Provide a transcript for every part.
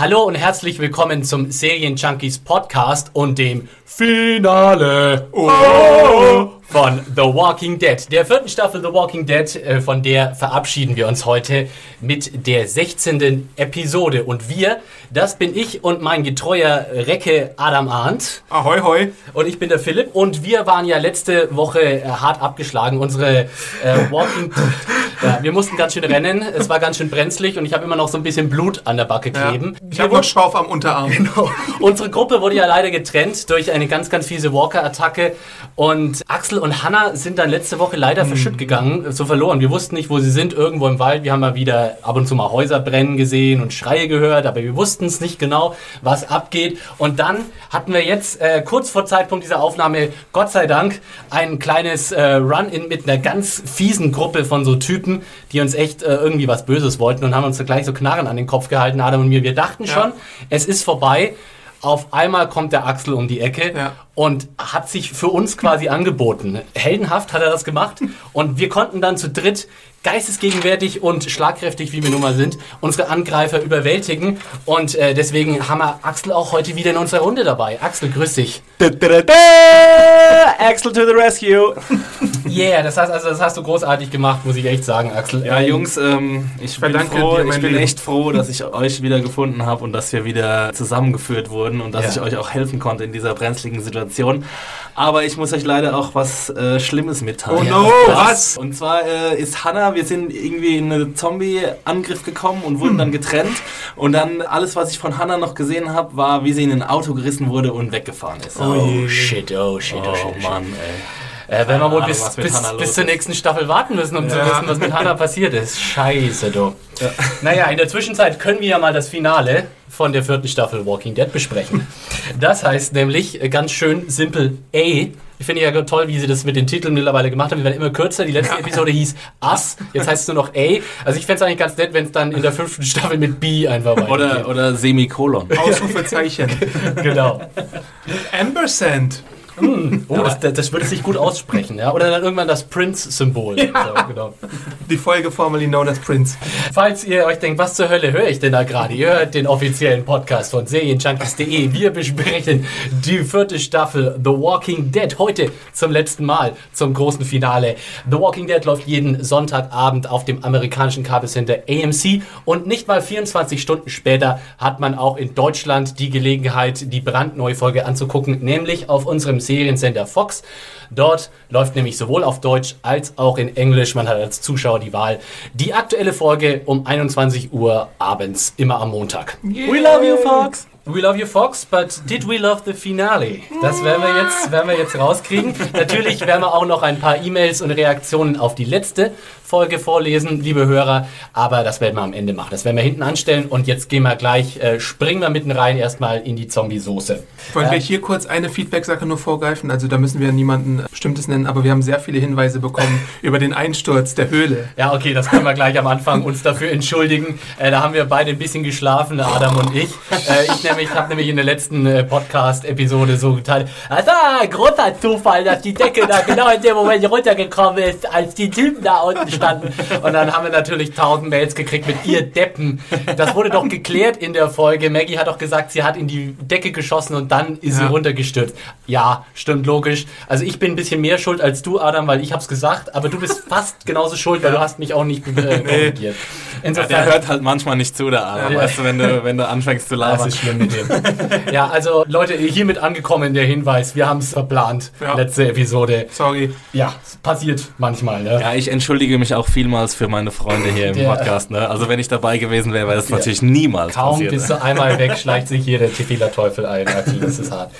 Hallo und herzlich willkommen zum Serien Junkies Podcast und dem Finale oh. Von The Walking Dead. Der vierten Staffel The Walking Dead, äh, von der verabschieden wir uns heute mit der 16. Episode. Und wir, das bin ich und mein getreuer Recke Adam Arndt. Ahoi, hoi. Und ich bin der Philipp. Und wir waren ja letzte Woche äh, hart abgeschlagen. Unsere äh, Walking ja, wir mussten ganz schön rennen. Es war ganz schön brenzlig und ich habe immer noch so ein bisschen Blut an der Backe kleben. Ja. Ich habe noch Schauf am Unterarm. Genau. Unsere Gruppe wurde ja leider getrennt durch eine ganz, ganz fiese Walker-Attacke. Und Axel und Hanna sind dann letzte Woche leider mhm. verschütt gegangen, so verloren. Wir wussten nicht, wo sie sind, irgendwo im Wald. Wir haben mal wieder ab und zu mal Häuser brennen gesehen und Schreie gehört, aber wir wussten es nicht genau, was abgeht. Und dann hatten wir jetzt äh, kurz vor Zeitpunkt dieser Aufnahme, Gott sei Dank, ein kleines äh, Run-In mit einer ganz fiesen Gruppe von so Typen, die uns echt äh, irgendwie was Böses wollten und haben uns gleich so Knarren an den Kopf gehalten, Adam und mir. Wir dachten ja. schon, es ist vorbei. Auf einmal kommt der Axel um die Ecke ja. und hat sich für uns quasi angeboten. Heldenhaft hat er das gemacht und wir konnten dann zu dritt geistesgegenwärtig und schlagkräftig, wie wir nun mal sind, unsere Angreifer überwältigen. Und äh, deswegen haben wir Axel auch heute wieder in unserer Runde dabei. Axel, grüß dich. Axel to the rescue. Yeah, das heißt also, das hast du großartig gemacht, muss ich echt sagen, Axel. Ja, Jungs, ähm, ich bin, froh, ich bin echt froh, dass ich euch wieder gefunden habe und dass wir wieder zusammengeführt wurden und dass ja. ich euch auch helfen konnte in dieser brenzligen Situation. Aber ich muss euch leider auch was äh, Schlimmes mitteilen. Oh no, was? Und zwar äh, ist Hannah, wir sind irgendwie in einen Zombie-Angriff gekommen und wurden hm. dann getrennt. Und dann alles, was ich von Hannah noch gesehen habe, war, wie sie in ein Auto gerissen wurde und weggefahren ist. Oh, oh shit, oh shit, oh, shit. Oh Mann, ey. Äh, wenn wir wohl bis, bis, bis zur nächsten Staffel warten müssen, um ja. zu wissen, was mit Hannah passiert ist. Scheiße, du. Ja. Naja, in der Zwischenzeit können wir ja mal das Finale von der vierten Staffel Walking Dead besprechen. Das heißt nämlich äh, ganz schön simpel A. Ich finde ja toll, wie sie das mit den Titeln mittlerweile gemacht haben. Die werden immer kürzer. Die letzte Episode hieß Us, jetzt heißt es nur noch A. Also ich fände es eigentlich ganz nett, wenn es dann in der fünften Staffel mit B einfach weitergeht. Oder, oder Semikolon. Ausrufezeichen. genau. Ampersand. Mm. Oh, das, das, würde sich gut aussprechen, ja? Oder dann irgendwann das Prince-Symbol. Ja. So, genau. Die Folge formerly known as Prince. Falls ihr euch denkt, was zur Hölle höre ich denn da gerade? Ihr hört den offiziellen Podcast von Serienjunkies.de. Wir besprechen die vierte Staffel The Walking Dead. Heute zum letzten Mal zum großen Finale. The Walking Dead läuft jeden Sonntagabend auf dem amerikanischen Kabelcenter AMC und nicht mal 24 Stunden später hat man auch in Deutschland die Gelegenheit, die brandneue Folge anzugucken, nämlich auf unserem Seriensender Fox. Dort läuft nämlich sowohl auf Deutsch als auch in Englisch, man hat als Zuschauer die Wahl, die aktuelle Folge um 21 Uhr abends, immer am Montag. Yeah. We love you, Fox! We love you, Fox, but did we love the finale? Das werden wir jetzt, werden wir jetzt rauskriegen. Natürlich werden wir auch noch ein paar E-Mails und Reaktionen auf die letzte Folge vorlesen, liebe Hörer. Aber das werden wir am Ende machen. Das werden wir hinten anstellen. Und jetzt gehen wir gleich, äh, springen wir mitten rein erstmal in die Zombie-Soße. Wollen äh, wir hier kurz eine Feedback-Sache nur vorgreifen? Also da müssen wir niemanden Bestimmtes nennen, aber wir haben sehr viele Hinweise bekommen über den Einsturz der Höhle. Ja, okay, das können wir gleich am Anfang uns dafür entschuldigen. Äh, da haben wir beide ein bisschen geschlafen, Adam und ich. Äh, ich nämlich habe nämlich in der letzten äh, Podcast-Episode so geteilt. Also großer Zufall, dass die Decke da genau in dem Moment runtergekommen ist, als die Typen da unten standen. Und dann haben wir natürlich tausend Mails gekriegt mit ihr Deppen. Das wurde doch geklärt in der Folge. Maggie hat doch gesagt, sie hat in die Decke geschossen und dann ist ja. sie runtergestürzt. Ja, stimmt logisch. Also ich bin ein bisschen mehr schuld als du, Adam, weil ich hab's gesagt, aber du bist fast genauso schuld, weil du hast mich auch nicht äh, korrigiert. Insofern, ja, der hört halt manchmal nicht zu, der Arme, ja. weißt du, wenn du, wenn du anfängst zu labern. Das ist schlimm mit dem. ja, also Leute, hiermit angekommen der Hinweis, wir haben es verplant, ja. letzte Episode. Sorry. Ja, passiert manchmal. Ne? Ja, ich entschuldige mich auch vielmals für meine Freunde hier im der, Podcast. Ne? Also wenn ich dabei gewesen wäre, wäre das natürlich niemals Kaum passiert. Kaum bist du einmal weg, schleicht sich hier der Tequila-Teufel ein. Das ist hart.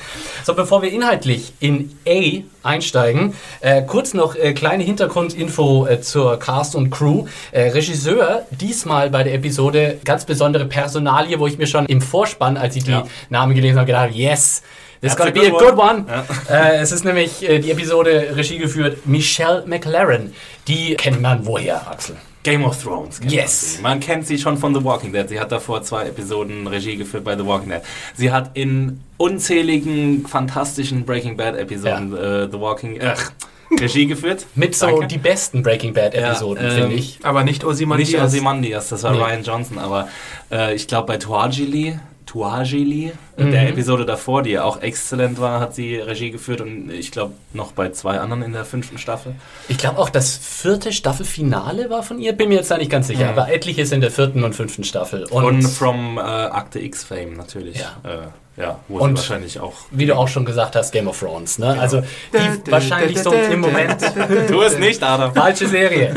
So, bevor wir inhaltlich in A einsteigen, äh, kurz noch äh, kleine Hintergrundinfo äh, zur Cast und Crew. Äh, Regisseur, diesmal bei der Episode ganz besondere Personalie, wo ich mir schon im Vorspann, als ich die ja. Namen gelesen habe, gedacht habe, yes, This is gonna be a good one. Ja. Äh, es ist nämlich äh, die Episode Regie geführt Michelle McLaren. Die kennt man woher, Axel? Game of Thrones. Yes. Man, man kennt sie schon von The Walking Dead. Sie hat davor zwei Episoden Regie geführt bei The Walking Dead. Sie hat in unzähligen fantastischen Breaking Bad Episoden ja. uh, The Walking ach, Regie geführt. Mit so Danke. die besten Breaking Bad Episoden, ja, ähm, finde ich. Aber nicht Ozymandias. Nicht Ozymandias, das war nee. Ryan Johnson. Aber äh, ich glaube bei Tuajili Tuajili, mhm. der Episode davor, die ja auch exzellent war, hat sie Regie geführt und ich glaube noch bei zwei anderen in der fünften Staffel. Ich glaube auch das vierte Staffelfinale war von ihr, bin mir jetzt da nicht ganz sicher, mhm. aber etliches in der vierten und fünften Staffel. Und, und from äh, Akte X Fame natürlich. Ja. Äh, ja, wo und wahrscheinlich auch. Wie du auch schon gesagt hast, Game of Thrones. Ne? Genau. Also die wahrscheinlich so im Moment. tu es nicht, Adam. Falsche Serie.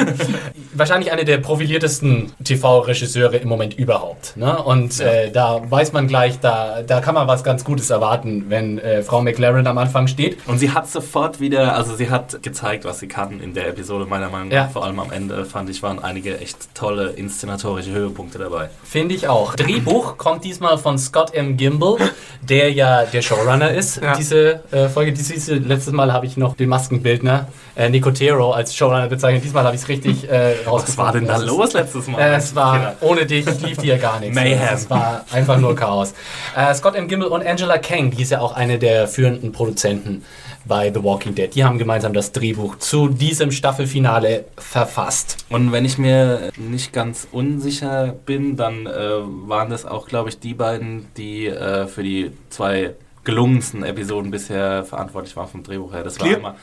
wahrscheinlich eine der profiliertesten TV-Regisseure im Moment überhaupt. Ne? Und ja. äh, da weiß man gleich, da, da kann man was ganz Gutes erwarten, wenn äh, Frau McLaren am Anfang steht. Und sie hat sofort wieder, also sie hat gezeigt, was sie kann in der Episode, meiner Meinung nach. Ja. Vor allem am Ende fand ich, waren einige echt tolle inszenatorische Höhepunkte dabei. Finde ich auch. Drehbuch kommt diesmal von Scott M. Gimbel der ja der Showrunner ist. Ja. Diese äh, Folge, diese, letztes Mal habe ich noch den Maskenbildner äh, Nicotero als Showrunner bezeichnet. Diesmal habe ich es richtig äh, rausgefunden. Was war denn da los letztes Mal? Äh, es war, genau. ohne dich lief dir gar nichts. Mayhem. Es war einfach nur Chaos. Äh, Scott M. Gimbel und Angela Kang, die ist ja auch eine der führenden Produzenten bei The Walking Dead. Die haben gemeinsam das Drehbuch zu diesem Staffelfinale verfasst. Und wenn ich mir nicht ganz unsicher bin, dann äh, waren das auch, glaube ich, die beiden, die äh, für die zwei gelungensten Episoden bisher verantwortlich waren vom Drehbuch her. Das war einmal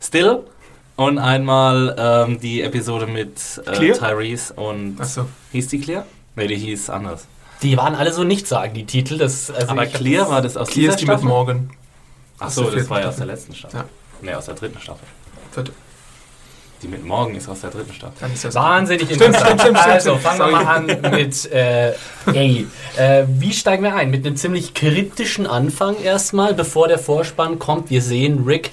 Still und einmal ähm, die Episode mit äh, Tyrese und so. hieß die Clear? Ne, die hieß anders. Die waren alle so nicht sagen, die Titel. Das, also Aber Clear war das aus Clear ist die mit Morgan. Achso, das war ja aus der letzten Staffel. Ja. Ne, aus der dritten Staffel. Vierte. Die mit Morgen ist aus der dritten Staffel. Wahnsinnig interessant. Stimmt, stimmt, stimmt, also, fangen wir mal an mit äh, Hey. Äh, wie steigen wir ein? Mit einem ziemlich kritischen Anfang erstmal, bevor der Vorspann kommt. Wir sehen Rick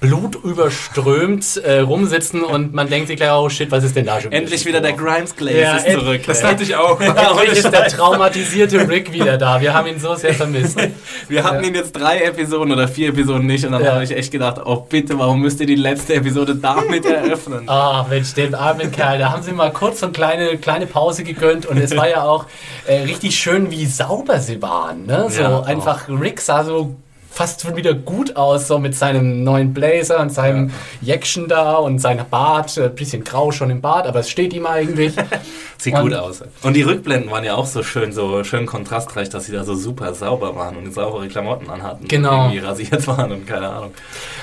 blutüberströmt äh, rumsitzen und man denkt sich gleich, oh shit, was ist denn da schon Endlich wieder der Grimes Glaze ja, ist zurück. Das dachte ich auch. Endlich ist der traumatisierte Rick wieder da. Wir haben ihn so sehr vermisst. Wir hatten ja. ihn jetzt drei Episoden oder vier Episoden nicht und dann ja. habe ich echt gedacht, oh bitte, warum müsst ihr die letzte Episode damit eröffnen? Ah, oh, Mensch, den armen Kerl, da haben sie mal kurz so eine kleine, kleine Pause gegönnt und es war ja auch äh, richtig schön, wie sauber sie waren. Ne? So einfach, Rick sah so fast schon wieder gut aus, so mit seinem neuen Blazer und seinem ja. Jäckchen da und seinem Bart, ein bisschen grau schon im Bart, aber es steht ihm eigentlich. Sieht und gut aus. Und die Rückblenden waren ja auch so schön, so schön kontrastreich, dass sie da so super sauber waren und saubere Klamotten anhatten. Genau. Und irgendwie rasiert waren und keine Ahnung.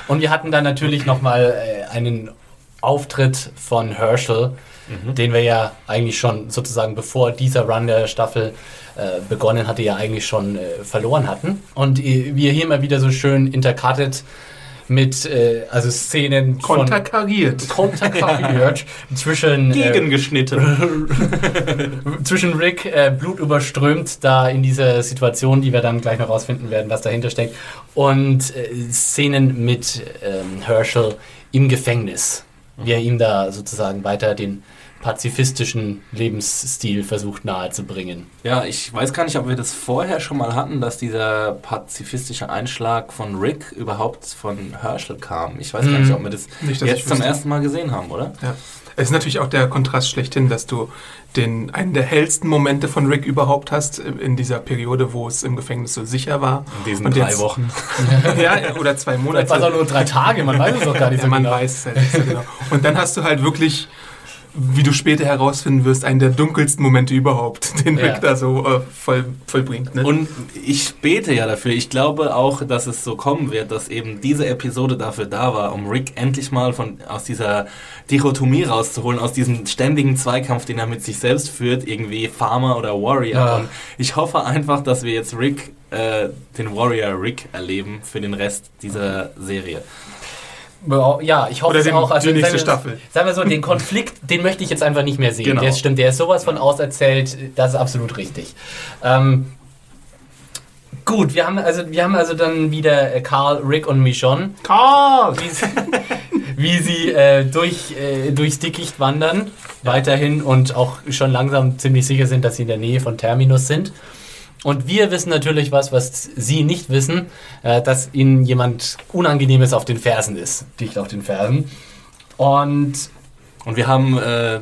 Und wir hatten dann natürlich nochmal äh, einen Auftritt von Herschel, mhm. den wir ja eigentlich schon sozusagen bevor dieser Run der Staffel äh, begonnen hatte, ja eigentlich schon äh, verloren hatten. Und wir hier mal wieder so schön intercutted mit äh, also Szenen konterkariert konterkariert zwischen äh, gegengeschnitten äh, zwischen Rick äh, blutüberströmt da in dieser Situation, die wir dann gleich noch rausfinden werden, was dahinter steckt und äh, Szenen mit ähm, Herschel im Gefängnis, wie er ihm da sozusagen weiter den pazifistischen Lebensstil versucht nahezubringen. Ja, ich weiß gar nicht, ob wir das vorher schon mal hatten, dass dieser pazifistische Einschlag von Rick überhaupt von Herschel kam. Ich weiß mhm. gar nicht, ob wir das nicht, jetzt zum ersten Mal gesehen haben, oder? Ja. Es ist natürlich auch der Kontrast schlechthin, dass du den, einen der hellsten Momente von Rick überhaupt hast, in dieser Periode, wo es im Gefängnis so sicher war. In diesen Und drei jetzt, Wochen. ja, oder zwei Monate. Vielleicht war auch nur drei Tage, man weiß es doch gar nicht so ja, man genau. weiß es halt nicht so genau. Und dann hast du halt wirklich wie du später herausfinden wirst, einen der dunkelsten Momente überhaupt, den ja. Rick da so äh, voll, vollbringt. Ne? Und ich bete ja dafür. Ich glaube auch, dass es so kommen wird, dass eben diese Episode dafür da war, um Rick endlich mal von, aus dieser Dichotomie rauszuholen, aus diesem ständigen Zweikampf, den er mit sich selbst führt, irgendwie Farmer oder Warrior. Ja. Und ich hoffe einfach, dass wir jetzt Rick, äh, den Warrior Rick erleben für den Rest dieser Serie. Ja, ich hoffe es auch. Also, die nächste Staffel. Sagen wir so, den Konflikt, den möchte ich jetzt einfach nicht mehr sehen. Genau. Der stimmt, der ist sowas von auserzählt, das ist absolut richtig. Ähm, gut, wir haben, also, wir haben also dann wieder äh, Carl, Rick und Michonne. Carl! Wie sie, wie sie äh, durch, äh, durchs Dickicht wandern, ja. weiterhin und auch schon langsam ziemlich sicher sind, dass sie in der Nähe von Terminus sind. Und wir wissen natürlich was, was Sie nicht wissen, äh, dass Ihnen jemand Unangenehmes auf den Fersen ist. Dicht auf den Fersen. Und und wir haben äh,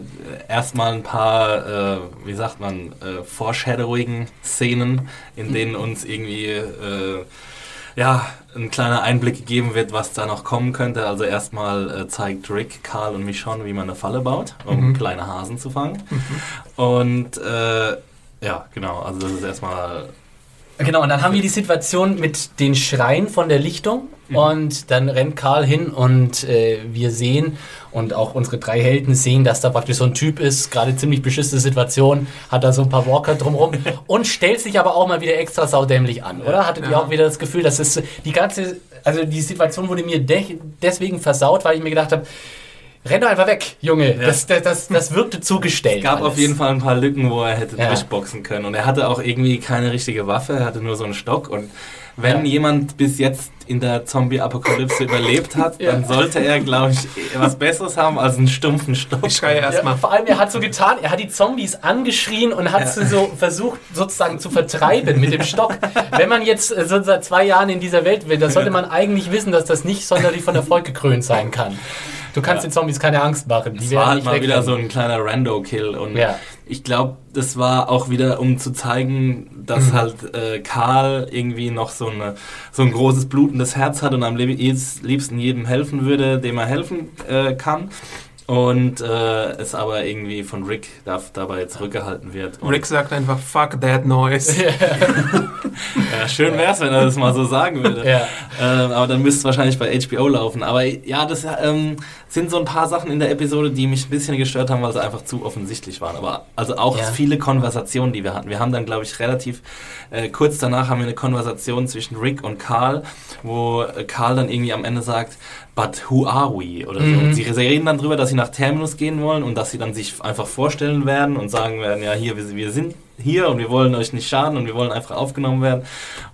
erstmal ein paar, äh, wie sagt man, äh, Foreshadowing-Szenen, in denen uns irgendwie äh, ja, ein kleiner Einblick gegeben wird, was da noch kommen könnte. Also erstmal äh, zeigt Rick, Karl und Michonne, wie man eine Falle baut, um mhm. kleine Hasen zu fangen. Mhm. Und äh, ja, genau. Also das ist erstmal. Genau, und dann haben wir die Situation mit den Schreien von der Lichtung mhm. und dann rennt Karl hin und äh, wir sehen und auch unsere drei Helden sehen, dass da praktisch so ein Typ ist, gerade ziemlich beschissene Situation, hat da so ein paar Walker drumherum und stellt sich aber auch mal wieder extra saudämlich an, oder? Hattet ja. ihr auch wieder das Gefühl, dass es die ganze, also die Situation wurde mir de deswegen versaut, weil ich mir gedacht habe, Renn doch einfach weg, Junge. Ja. Das, das, das, das wirkte zugestellt. Es gab alles. auf jeden Fall ein paar Lücken, wo er hätte ja. durchboxen können. Und er hatte auch irgendwie keine richtige Waffe, er hatte nur so einen Stock. Und wenn ja. jemand bis jetzt in der Zombie-Apokalypse überlebt hat, ja. dann sollte er, glaube ich, was Besseres haben als einen stumpfen Stock. Ich schreie erstmal. Ja, vor allem, er hat so getan, er hat die Zombies angeschrien und hat sie so versucht, sozusagen zu vertreiben mit dem Stock. Wenn man jetzt äh, so seit zwei Jahren in dieser Welt will, dann sollte man eigentlich wissen, dass das nicht sonderlich von Erfolg gekrönt sein kann. Du kannst ja. den Zombies keine Angst machen. Die das war halt mal wieder so ein kleiner Rando-Kill. Und ja. ich glaube, das war auch wieder, um zu zeigen, dass mhm. halt äh, Karl irgendwie noch so, eine, so ein großes blutendes Herz hat und am liebsten jedem helfen würde, dem er helfen äh, kann und äh, es aber irgendwie von Rick darf, dabei zurückgehalten wird. Und Rick sagt einfach, fuck that noise. ja, schön wär's, wenn er das mal so sagen würde. Ja. Ähm, aber dann müsste es wahrscheinlich bei HBO laufen. Aber ja, das ähm, sind so ein paar Sachen in der Episode, die mich ein bisschen gestört haben, weil sie einfach zu offensichtlich waren. Aber also auch ja. viele Konversationen, die wir hatten. Wir haben dann, glaube ich, relativ äh, kurz danach haben wir eine Konversation zwischen Rick und Carl, wo äh, Carl dann irgendwie am Ende sagt, but who are we? Oder mhm. so. Sie reden dann darüber, dass sie nach Terminus gehen wollen und dass sie dann sich einfach vorstellen werden und sagen werden, ja, hier, wir, wir sind hier und wir wollen euch nicht schaden und wir wollen einfach aufgenommen werden.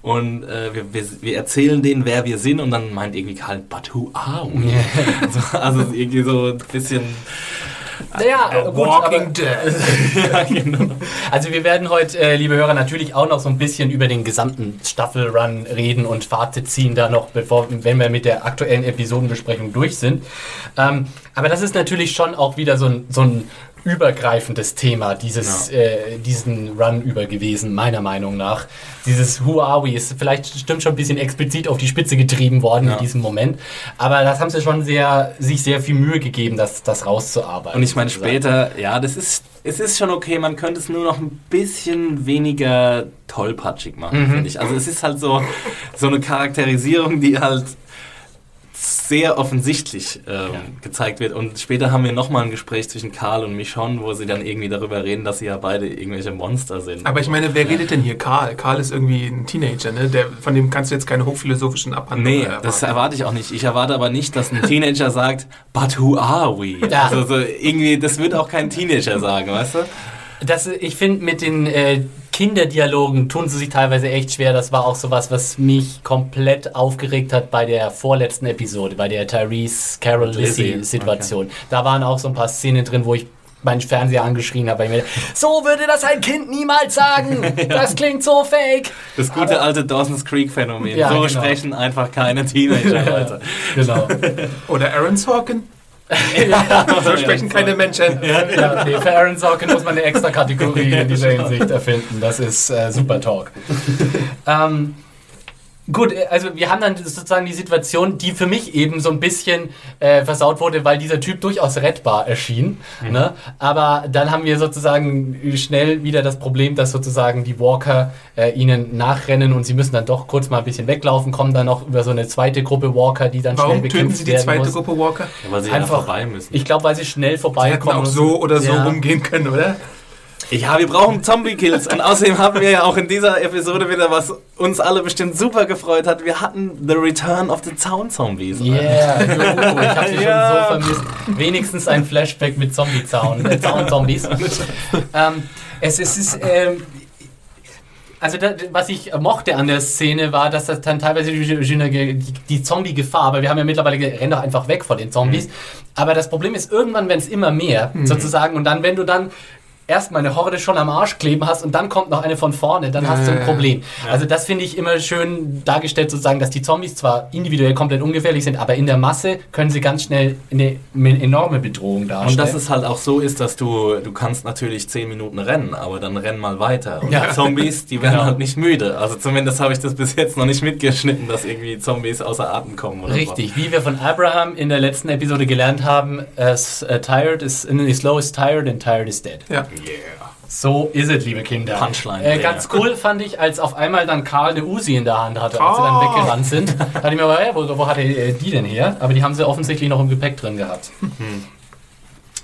Und äh, wir, wir, wir, erzählen denen, wer wir sind und dann meint irgendwie Karl, but who are we? also, also irgendwie so ein bisschen naja, äh, gut, Walking Dead. ja, genau. Also wir werden heute, äh, liebe Hörer, natürlich auch noch so ein bisschen über den gesamten Staffelrun reden und Fazit ziehen da noch, bevor, wenn wir mit der aktuellen Episodenbesprechung durch sind. Ähm, aber das ist natürlich schon auch wieder so ein, so ein übergreifendes Thema, dieses, ja. äh, diesen Run über gewesen, meiner Meinung nach. Dieses Who are we ist vielleicht stimmt schon ein bisschen explizit auf die Spitze getrieben worden ja. in diesem Moment. Aber das haben sie schon sehr, sich sehr viel Mühe gegeben, das, das rauszuarbeiten. Und ich meine später, ja, das ist, es ist schon okay, man könnte es nur noch ein bisschen weniger tollpatschig machen, mhm. finde ich. Also es ist halt so, so eine Charakterisierung, die halt sehr offensichtlich ähm, ja. gezeigt wird. Und später haben wir nochmal ein Gespräch zwischen Karl und Michonne, wo sie dann irgendwie darüber reden, dass sie ja beide irgendwelche Monster sind. Aber ich meine, wer ja. redet denn hier? Karl. Karl ist irgendwie ein Teenager, ne? Der, von dem kannst du jetzt keine hochphilosophischen Abhandlungen Nee, erwarten. das erwarte ich auch nicht. Ich erwarte aber nicht, dass ein Teenager sagt, but who are we? Ja. Also so irgendwie, das wird auch kein Teenager sagen, weißt du? Das, ich finde, mit den äh, Kinderdialogen tun sie sich teilweise echt schwer. Das war auch sowas, was mich komplett aufgeregt hat bei der vorletzten Episode, bei der Tyrese Carol Lizzie Situation. Okay. Da waren auch so ein paar Szenen drin, wo ich meinen Fernseher angeschrien habe, weil ich mir so würde das ein Kind niemals sagen. ja. Das klingt so fake. Das gute Aber, alte Dawson's Creek Phänomen. Ja, so genau. sprechen einfach keine Teenager Leute. genau. Oder Aaron Sorkin ja, so sprechen keine Menschen. Ja, ja, nee, für Aaron Sorkin muss man eine extra Kategorie in dieser Hinsicht erfinden. Das ist äh, super Talk. ähm, Gut, äh, also wir haben dann sozusagen die Situation, die für mich eben so ein bisschen äh, versaut wurde, weil dieser Typ durchaus rettbar erschien. Mhm. Ne? Aber dann haben wir sozusagen schnell wieder das Problem, dass sozusagen die Walker äh, ihnen nachrennen und sie müssen dann doch kurz mal ein bisschen weglaufen, kommen dann noch über so eine zweite Gruppe Walker, die dann Warum schnell bekämpft werden sie die zweite muss. Gruppe Walker? Ja, weil sie einfach vorbei müssen. Ich glaube, weil sie schnell vorbeikommen. Sie hätten auch so oder so ja. rumgehen können, oder? Ja, wir brauchen Zombie-Kills. Und außerdem haben wir ja auch in dieser Episode wieder, was uns alle bestimmt super gefreut hat. Wir hatten The Return of the Zaun-Zombies. Yeah, ich habe sie ja. schon so vermisst. Wenigstens ein Flashback mit Zombie-Zaun, äh, Zaun-Zombies. ähm, es, es ist, ähm, also da, was ich mochte an der Szene war, dass das dann teilweise die, die, Zombie-Gefahr, aber wir haben ja mittlerweile rennt doch einfach weg vor den Zombies. Mhm. Aber das Problem ist, irgendwann werden es immer mehr, mhm. sozusagen. Und dann, wenn du dann erstmal eine Horde schon am Arsch kleben hast und dann kommt noch eine von vorne, dann hast du ein Problem. Ja. Also das finde ich immer schön dargestellt, sozusagen, dass die Zombies zwar individuell komplett ungefährlich sind, aber in der Masse können sie ganz schnell eine, eine enorme Bedrohung darstellen. Und dass es halt auch so ist, dass du, du kannst natürlich zehn Minuten rennen, aber dann renn mal weiter. Und ja. Zombies, die werden genau. halt nicht müde. Also zumindest habe ich das bis jetzt noch nicht mitgeschnitten, dass irgendwie Zombies außer Atem kommen. Richtig, was. wie wir von Abraham in der letzten Episode gelernt haben, as, uh, tired is, slow is tired and tired is dead. Ja. Yeah. So ist es, liebe Kinder. Punchline. Äh, ganz cool fand ich, als auf einmal dann Karl eine Uzi in der Hand hatte, als oh. sie dann oh. weggerannt sind. Da dachte ich mir, aber, hey, wo, wo hat er äh, die denn her? Aber die haben sie offensichtlich noch im Gepäck drin gehabt. Hm.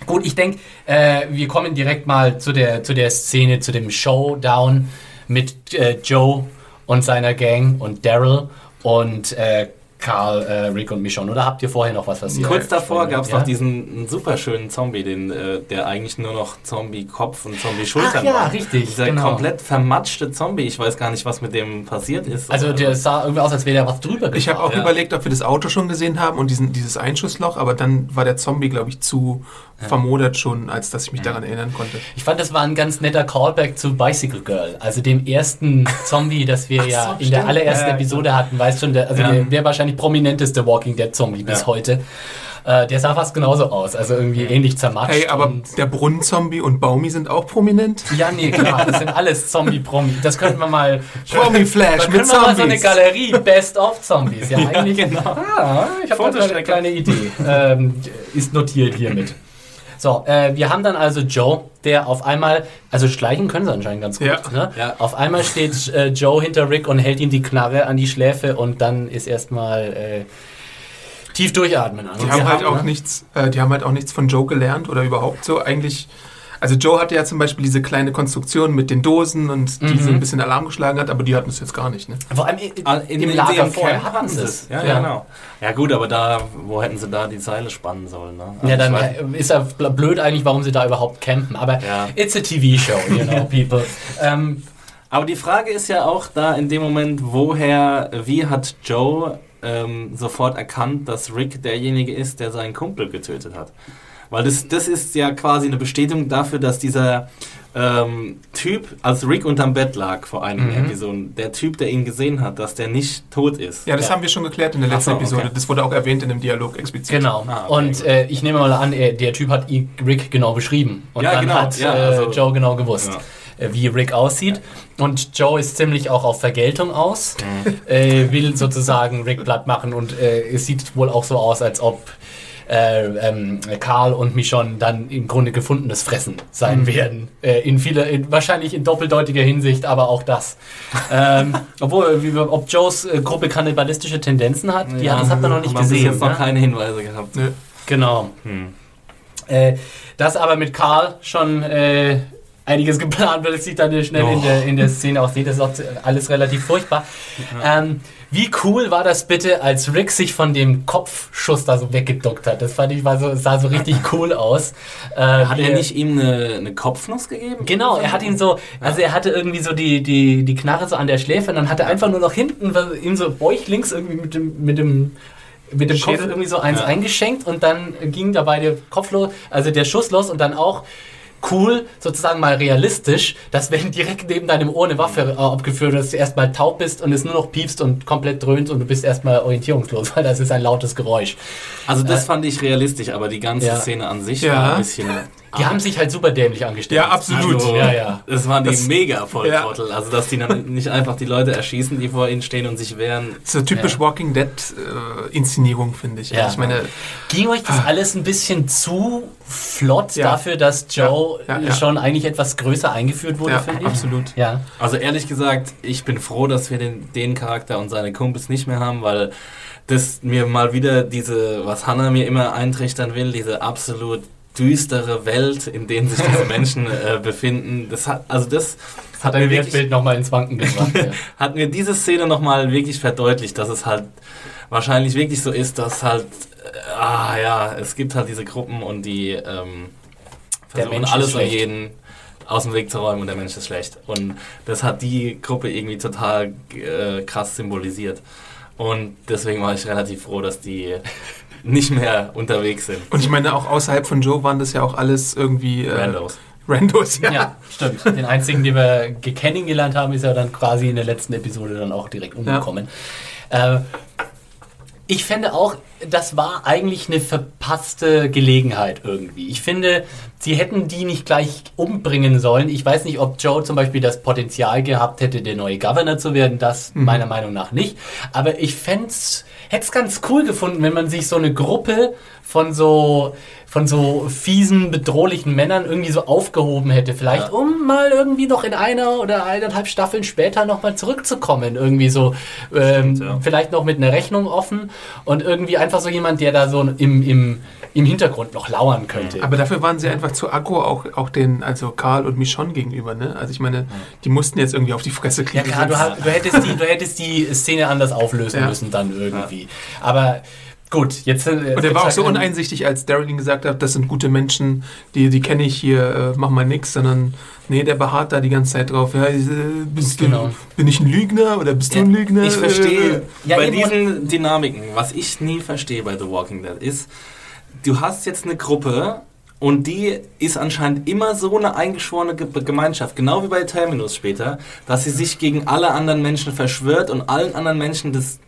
Gut, ich denke, äh, wir kommen direkt mal zu der, zu der Szene, zu dem Showdown mit äh, Joe und seiner Gang und Daryl und äh, Karl, äh, Rick und Michonne. Oder habt ihr vorher noch was, was ihr Kurz davor gab es ja? noch diesen super schönen Zombie, den, äh, der eigentlich nur noch Zombie-Kopf und Zombie-Schultern ja, war. richtig. Dieser genau. komplett vermatschte Zombie. Ich weiß gar nicht, was mit dem passiert ist. Also der sah irgendwie aus, als wäre da was drüber gefahren. Ich habe auch ja. überlegt, ob wir das Auto schon gesehen haben und diesen, dieses Einschussloch, aber dann war der Zombie, glaube ich, zu ja. vermodert schon, als dass ich mich daran erinnern konnte. Ich fand, das war ein ganz netter Callback zu Bicycle Girl, also dem ersten Zombie, das wir ja so, in stimmt. der allerersten Episode hatten. Weißt schon, der, also der, der wahrscheinlich prominenteste Walking Dead Zombie bis heute. Äh, der sah fast genauso aus, also irgendwie ähnlich zermatscht. Hey, aber der Brunnenzombie und Baumi sind auch prominent? Ja, nee, klar, das sind alles Zombie-Promi. Das könnten wir mal... Promi-Flash mit Zombies. wir mal so eine Galerie Best of Zombies. Ja, eigentlich... Ja, genau. Ah, ich habe eine kleine Idee. Ähm, ist notiert hiermit. So, äh, wir haben dann also Joe, der auf einmal, also schleichen können sie anscheinend ganz gut. Ja. Ne? Ja. Auf einmal steht äh, Joe hinter Rick und hält ihm die Knarre an die Schläfe und dann ist erstmal äh, tief durchatmen. Also die haben halt auch ne? nichts, äh, die haben halt auch nichts von Joe gelernt oder überhaupt so eigentlich also Joe hatte ja zum Beispiel diese kleine Konstruktion mit den Dosen und die mhm. so ein bisschen Alarm geschlagen hat, aber die hatten es jetzt gar nicht. Ne? Vor allem in, ah, in, in dem Lager vorher hatten sie es. Ja, ja, genau. Ja gut, aber da, wo hätten sie da die Seile spannen sollen? Ne? Also ja, dann ist ja blöd eigentlich, warum sie da überhaupt campen. Aber ja. it's a TV-Show, you know, people. ähm, aber die Frage ist ja auch da in dem Moment, woher, wie hat Joe ähm, sofort erkannt, dass Rick derjenige ist, der seinen Kumpel getötet hat? Weil das, das ist ja quasi eine Bestätigung dafür, dass dieser ähm, Typ, als Rick unterm Bett lag vor einigen mhm. Episoden, der Typ, der ihn gesehen hat, dass der nicht tot ist. Ja, das ja. haben wir schon geklärt in der letzten so, Episode. Okay. Das wurde auch erwähnt in dem Dialog explizit. Genau. Ah, okay, Und äh, ich nehme mal an, der Typ hat Rick genau beschrieben. Und ja, dann genau. hat ja, äh, also, Joe genau gewusst. Äh, wie Rick aussieht. Und Joe ist ziemlich auch auf Vergeltung aus, mhm. äh, will sozusagen Rick platt machen und äh, es sieht wohl auch so aus, als ob äh, ähm, Karl und Michonne dann im Grunde gefundenes Fressen sein mhm. werden. Äh, in viele, in, wahrscheinlich in doppeldeutiger Hinsicht, aber auch das. ähm, obwohl, wie, ob Joes äh, Gruppe kannibalistische Tendenzen hat, die hat, das hat man noch nicht gesehen. jetzt ne? noch keine Hinweise gehabt. Ne? Genau. Hm. Äh, das aber mit Karl schon äh, einiges geplant wird, es sieht dann schnell oh. in, der, in der Szene aussieht. Das ist auch alles relativ furchtbar. Ja. Ähm, wie cool war das bitte, als Rick sich von dem Kopfschuss da so weggeduckt hat? Das fand ich war so, sah so richtig cool aus. Äh, hat er nicht ihm eine, eine, Kopfnuss gegeben? Genau, er hat ihn so, also er hatte irgendwie so die, die, die Knarre so an der Schläfe und dann hat er einfach nur noch hinten ihm so bäuchlings irgendwie mit dem, mit dem mit dem Kopf irgendwie so eins ja. eingeschenkt und dann ging dabei der Kopf los, also der Schuss los und dann auch cool, sozusagen mal realistisch, dass wenn direkt neben deinem Ohr eine Waffe äh, abgeführt wird, dass du erstmal taub bist und es nur noch piepst und komplett dröhnt und du bist erstmal orientierungslos, weil das ist ein lautes Geräusch. Also das äh, fand ich realistisch, aber die ganze ja. Szene an sich ja. war ein bisschen Die haben sich halt super dämlich angestellt. Ja, absolut. Also, ja, ja. Das waren die das, mega Volltrottel. Ja. Also, dass die dann nicht einfach die Leute erschießen, die vor ihnen stehen und sich wehren. Das ist eine typisch ja. Walking Dead-Inszenierung, äh, finde ich. Ja. ich meine, Ging euch das ah. alles ein bisschen zu flott dafür, dass Joe schon eigentlich etwas größer eingeführt wurde, finde ich? absolut. Ja. Also, ehrlich gesagt, ich bin froh, dass wir den, den Charakter und seine Kumpels nicht mehr haben, weil das mir mal wieder diese, was Hannah mir immer eintrichtern will, diese absolut düstere Welt, in der sich diese Menschen äh, befinden. Das hat, also das, das hat ein Wertbild nochmal ins Wanken gebracht. ja. hat mir diese Szene nochmal wirklich verdeutlicht, dass es halt wahrscheinlich wirklich so ist, dass halt, äh, ah ja, es gibt halt diese Gruppen und die ähm, versuchen alles und jeden aus dem Weg zu räumen und der Mensch ist schlecht. Und das hat die Gruppe irgendwie total äh, krass symbolisiert. Und deswegen war ich relativ froh, dass die nicht mehr unterwegs sind. Und ich meine, auch außerhalb von Joe waren das ja auch alles irgendwie. Äh, Randos. Randos, ja. Ja, stimmt. Den einzigen, den wir kennengelernt haben, ist ja dann quasi in der letzten Episode dann auch direkt umgekommen. Ja. Äh, ich fände auch, das war eigentlich eine verpasste Gelegenheit irgendwie. Ich finde, sie hätten die nicht gleich umbringen sollen. Ich weiß nicht, ob Joe zum Beispiel das Potenzial gehabt hätte, der neue Governor zu werden. Das mhm. meiner Meinung nach nicht. Aber ich hätte es ganz cool gefunden, wenn man sich so eine Gruppe von so von so fiesen, bedrohlichen Männern irgendwie so aufgehoben hätte. Vielleicht, ja. um mal irgendwie noch in einer oder eineinhalb Staffeln später nochmal zurückzukommen. Irgendwie so, ähm, Stimmt, ja. vielleicht noch mit einer Rechnung offen und irgendwie einfach so jemand, der da so im, im, im Hintergrund noch lauern könnte. Aber dafür waren sie einfach zu aggro, auch, auch den, also Karl und Michonne gegenüber, ne? Also ich meine, die mussten jetzt irgendwie auf die Fresse kriegen. Ja klar, du, du, hättest, die, du hättest die Szene anders auflösen ja. müssen dann irgendwie. Aber Gut, jetzt. Äh, und er war auch so uneinsichtig, als Daryl gesagt hat, das sind gute Menschen, die, die kenne ich hier, äh, mach mal nix, sondern nee, der beharrt da die ganze Zeit drauf. Ja, äh, bist genau. du, bin ich ein Lügner oder bist ja, du ein Lügner? Ich verstehe ja, bei diesen Dynamiken, was ich nie verstehe bei The Walking Dead, ist, du hast jetzt eine Gruppe und die ist anscheinend immer so eine eingeschworene Gemeinschaft, genau wie bei Terminus später, dass sie sich gegen alle anderen Menschen verschwört und allen anderen Menschen das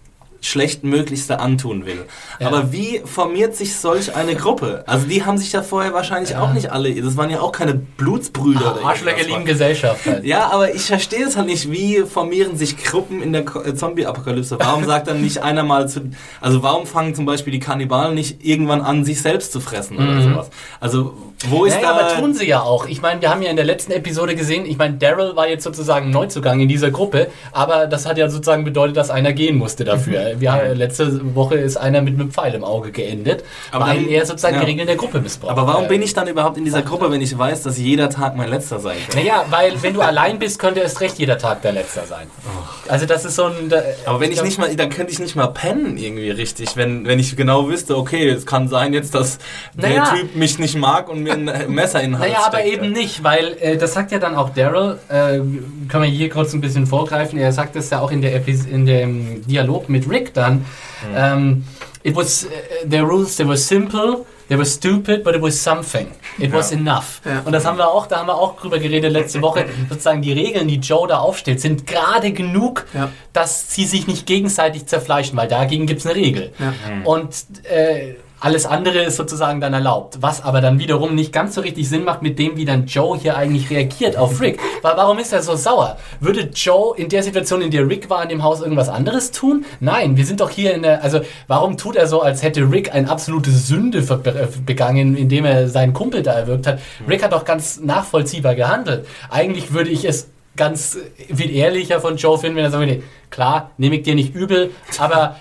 schlechtmöglichste antun will. Ja. Aber wie formiert sich solch eine Gruppe? Also die haben sich ja vorher wahrscheinlich ja. auch nicht alle, das waren ja auch keine Blutsbrüder. Ah, Arschlöcher lieben Gesellschaft. Halt. Ja, aber ich verstehe es halt nicht, wie formieren sich Gruppen in der äh, Zombie-Apokalypse? Warum sagt dann nicht einer mal zu, also warum fangen zum Beispiel die Kannibalen nicht irgendwann an, sich selbst zu fressen oder mhm. sowas? Also wo ist naja, da... aber tun sie ja auch. Ich meine, wir haben ja in der letzten Episode gesehen, ich meine, Daryl war jetzt sozusagen Neuzugang in dieser Gruppe, aber das hat ja sozusagen bedeutet, dass einer gehen musste dafür. Wir, letzte Woche ist einer mit einem Pfeil im Auge geendet, aber weil dann, er sozusagen ja. die Regeln der Gruppe missbraucht. Aber warum bin ich dann überhaupt in dieser Gruppe, wenn ich weiß, dass jeder Tag mein letzter sein kann? Naja, weil wenn du allein bist, könnte erst recht jeder Tag der letzter sein. Oh. Also das ist so ein... Da, aber wenn ich, ich nicht mal, dann könnte ich nicht mal pennen irgendwie richtig, wenn, wenn ich genau wüsste, okay, es kann sein jetzt, dass naja. der Typ mich nicht mag und mir ein Messer in den Hals Naja, aber steckt, eben nicht, weil äh, das sagt ja dann auch Daryl, äh, können wir hier kurz ein bisschen vorgreifen, er sagt das ja auch in, der Epis in dem Dialog mit Rick dann, Mhm. Um, it was uh, their rules. They were simple. They were stupid, but it was something. It ja. was enough. Ja. Und das haben wir auch, da haben wir auch drüber geredet letzte Woche. Sozusagen die Regeln, die Joe da aufstellt, sind gerade genug, ja. dass sie sich nicht gegenseitig zerfleischen, weil dagegen gibt es eine Regel. Und äh, alles andere ist sozusagen dann erlaubt. Was aber dann wiederum nicht ganz so richtig Sinn macht mit dem, wie dann Joe hier eigentlich reagiert auf Rick. Weil warum ist er so sauer? Würde Joe in der Situation, in der Rick war, in dem Haus irgendwas anderes tun? Nein, wir sind doch hier in der. Also, warum tut er so, als hätte Rick eine absolute Sünde begangen, indem er seinen Kumpel da erwürgt hat? Rick hat doch ganz nachvollziehbar gehandelt. Eigentlich würde ich es ganz viel ehrlicher von Joe finden, wenn er sagt, klar, nehme ich dir nicht übel, aber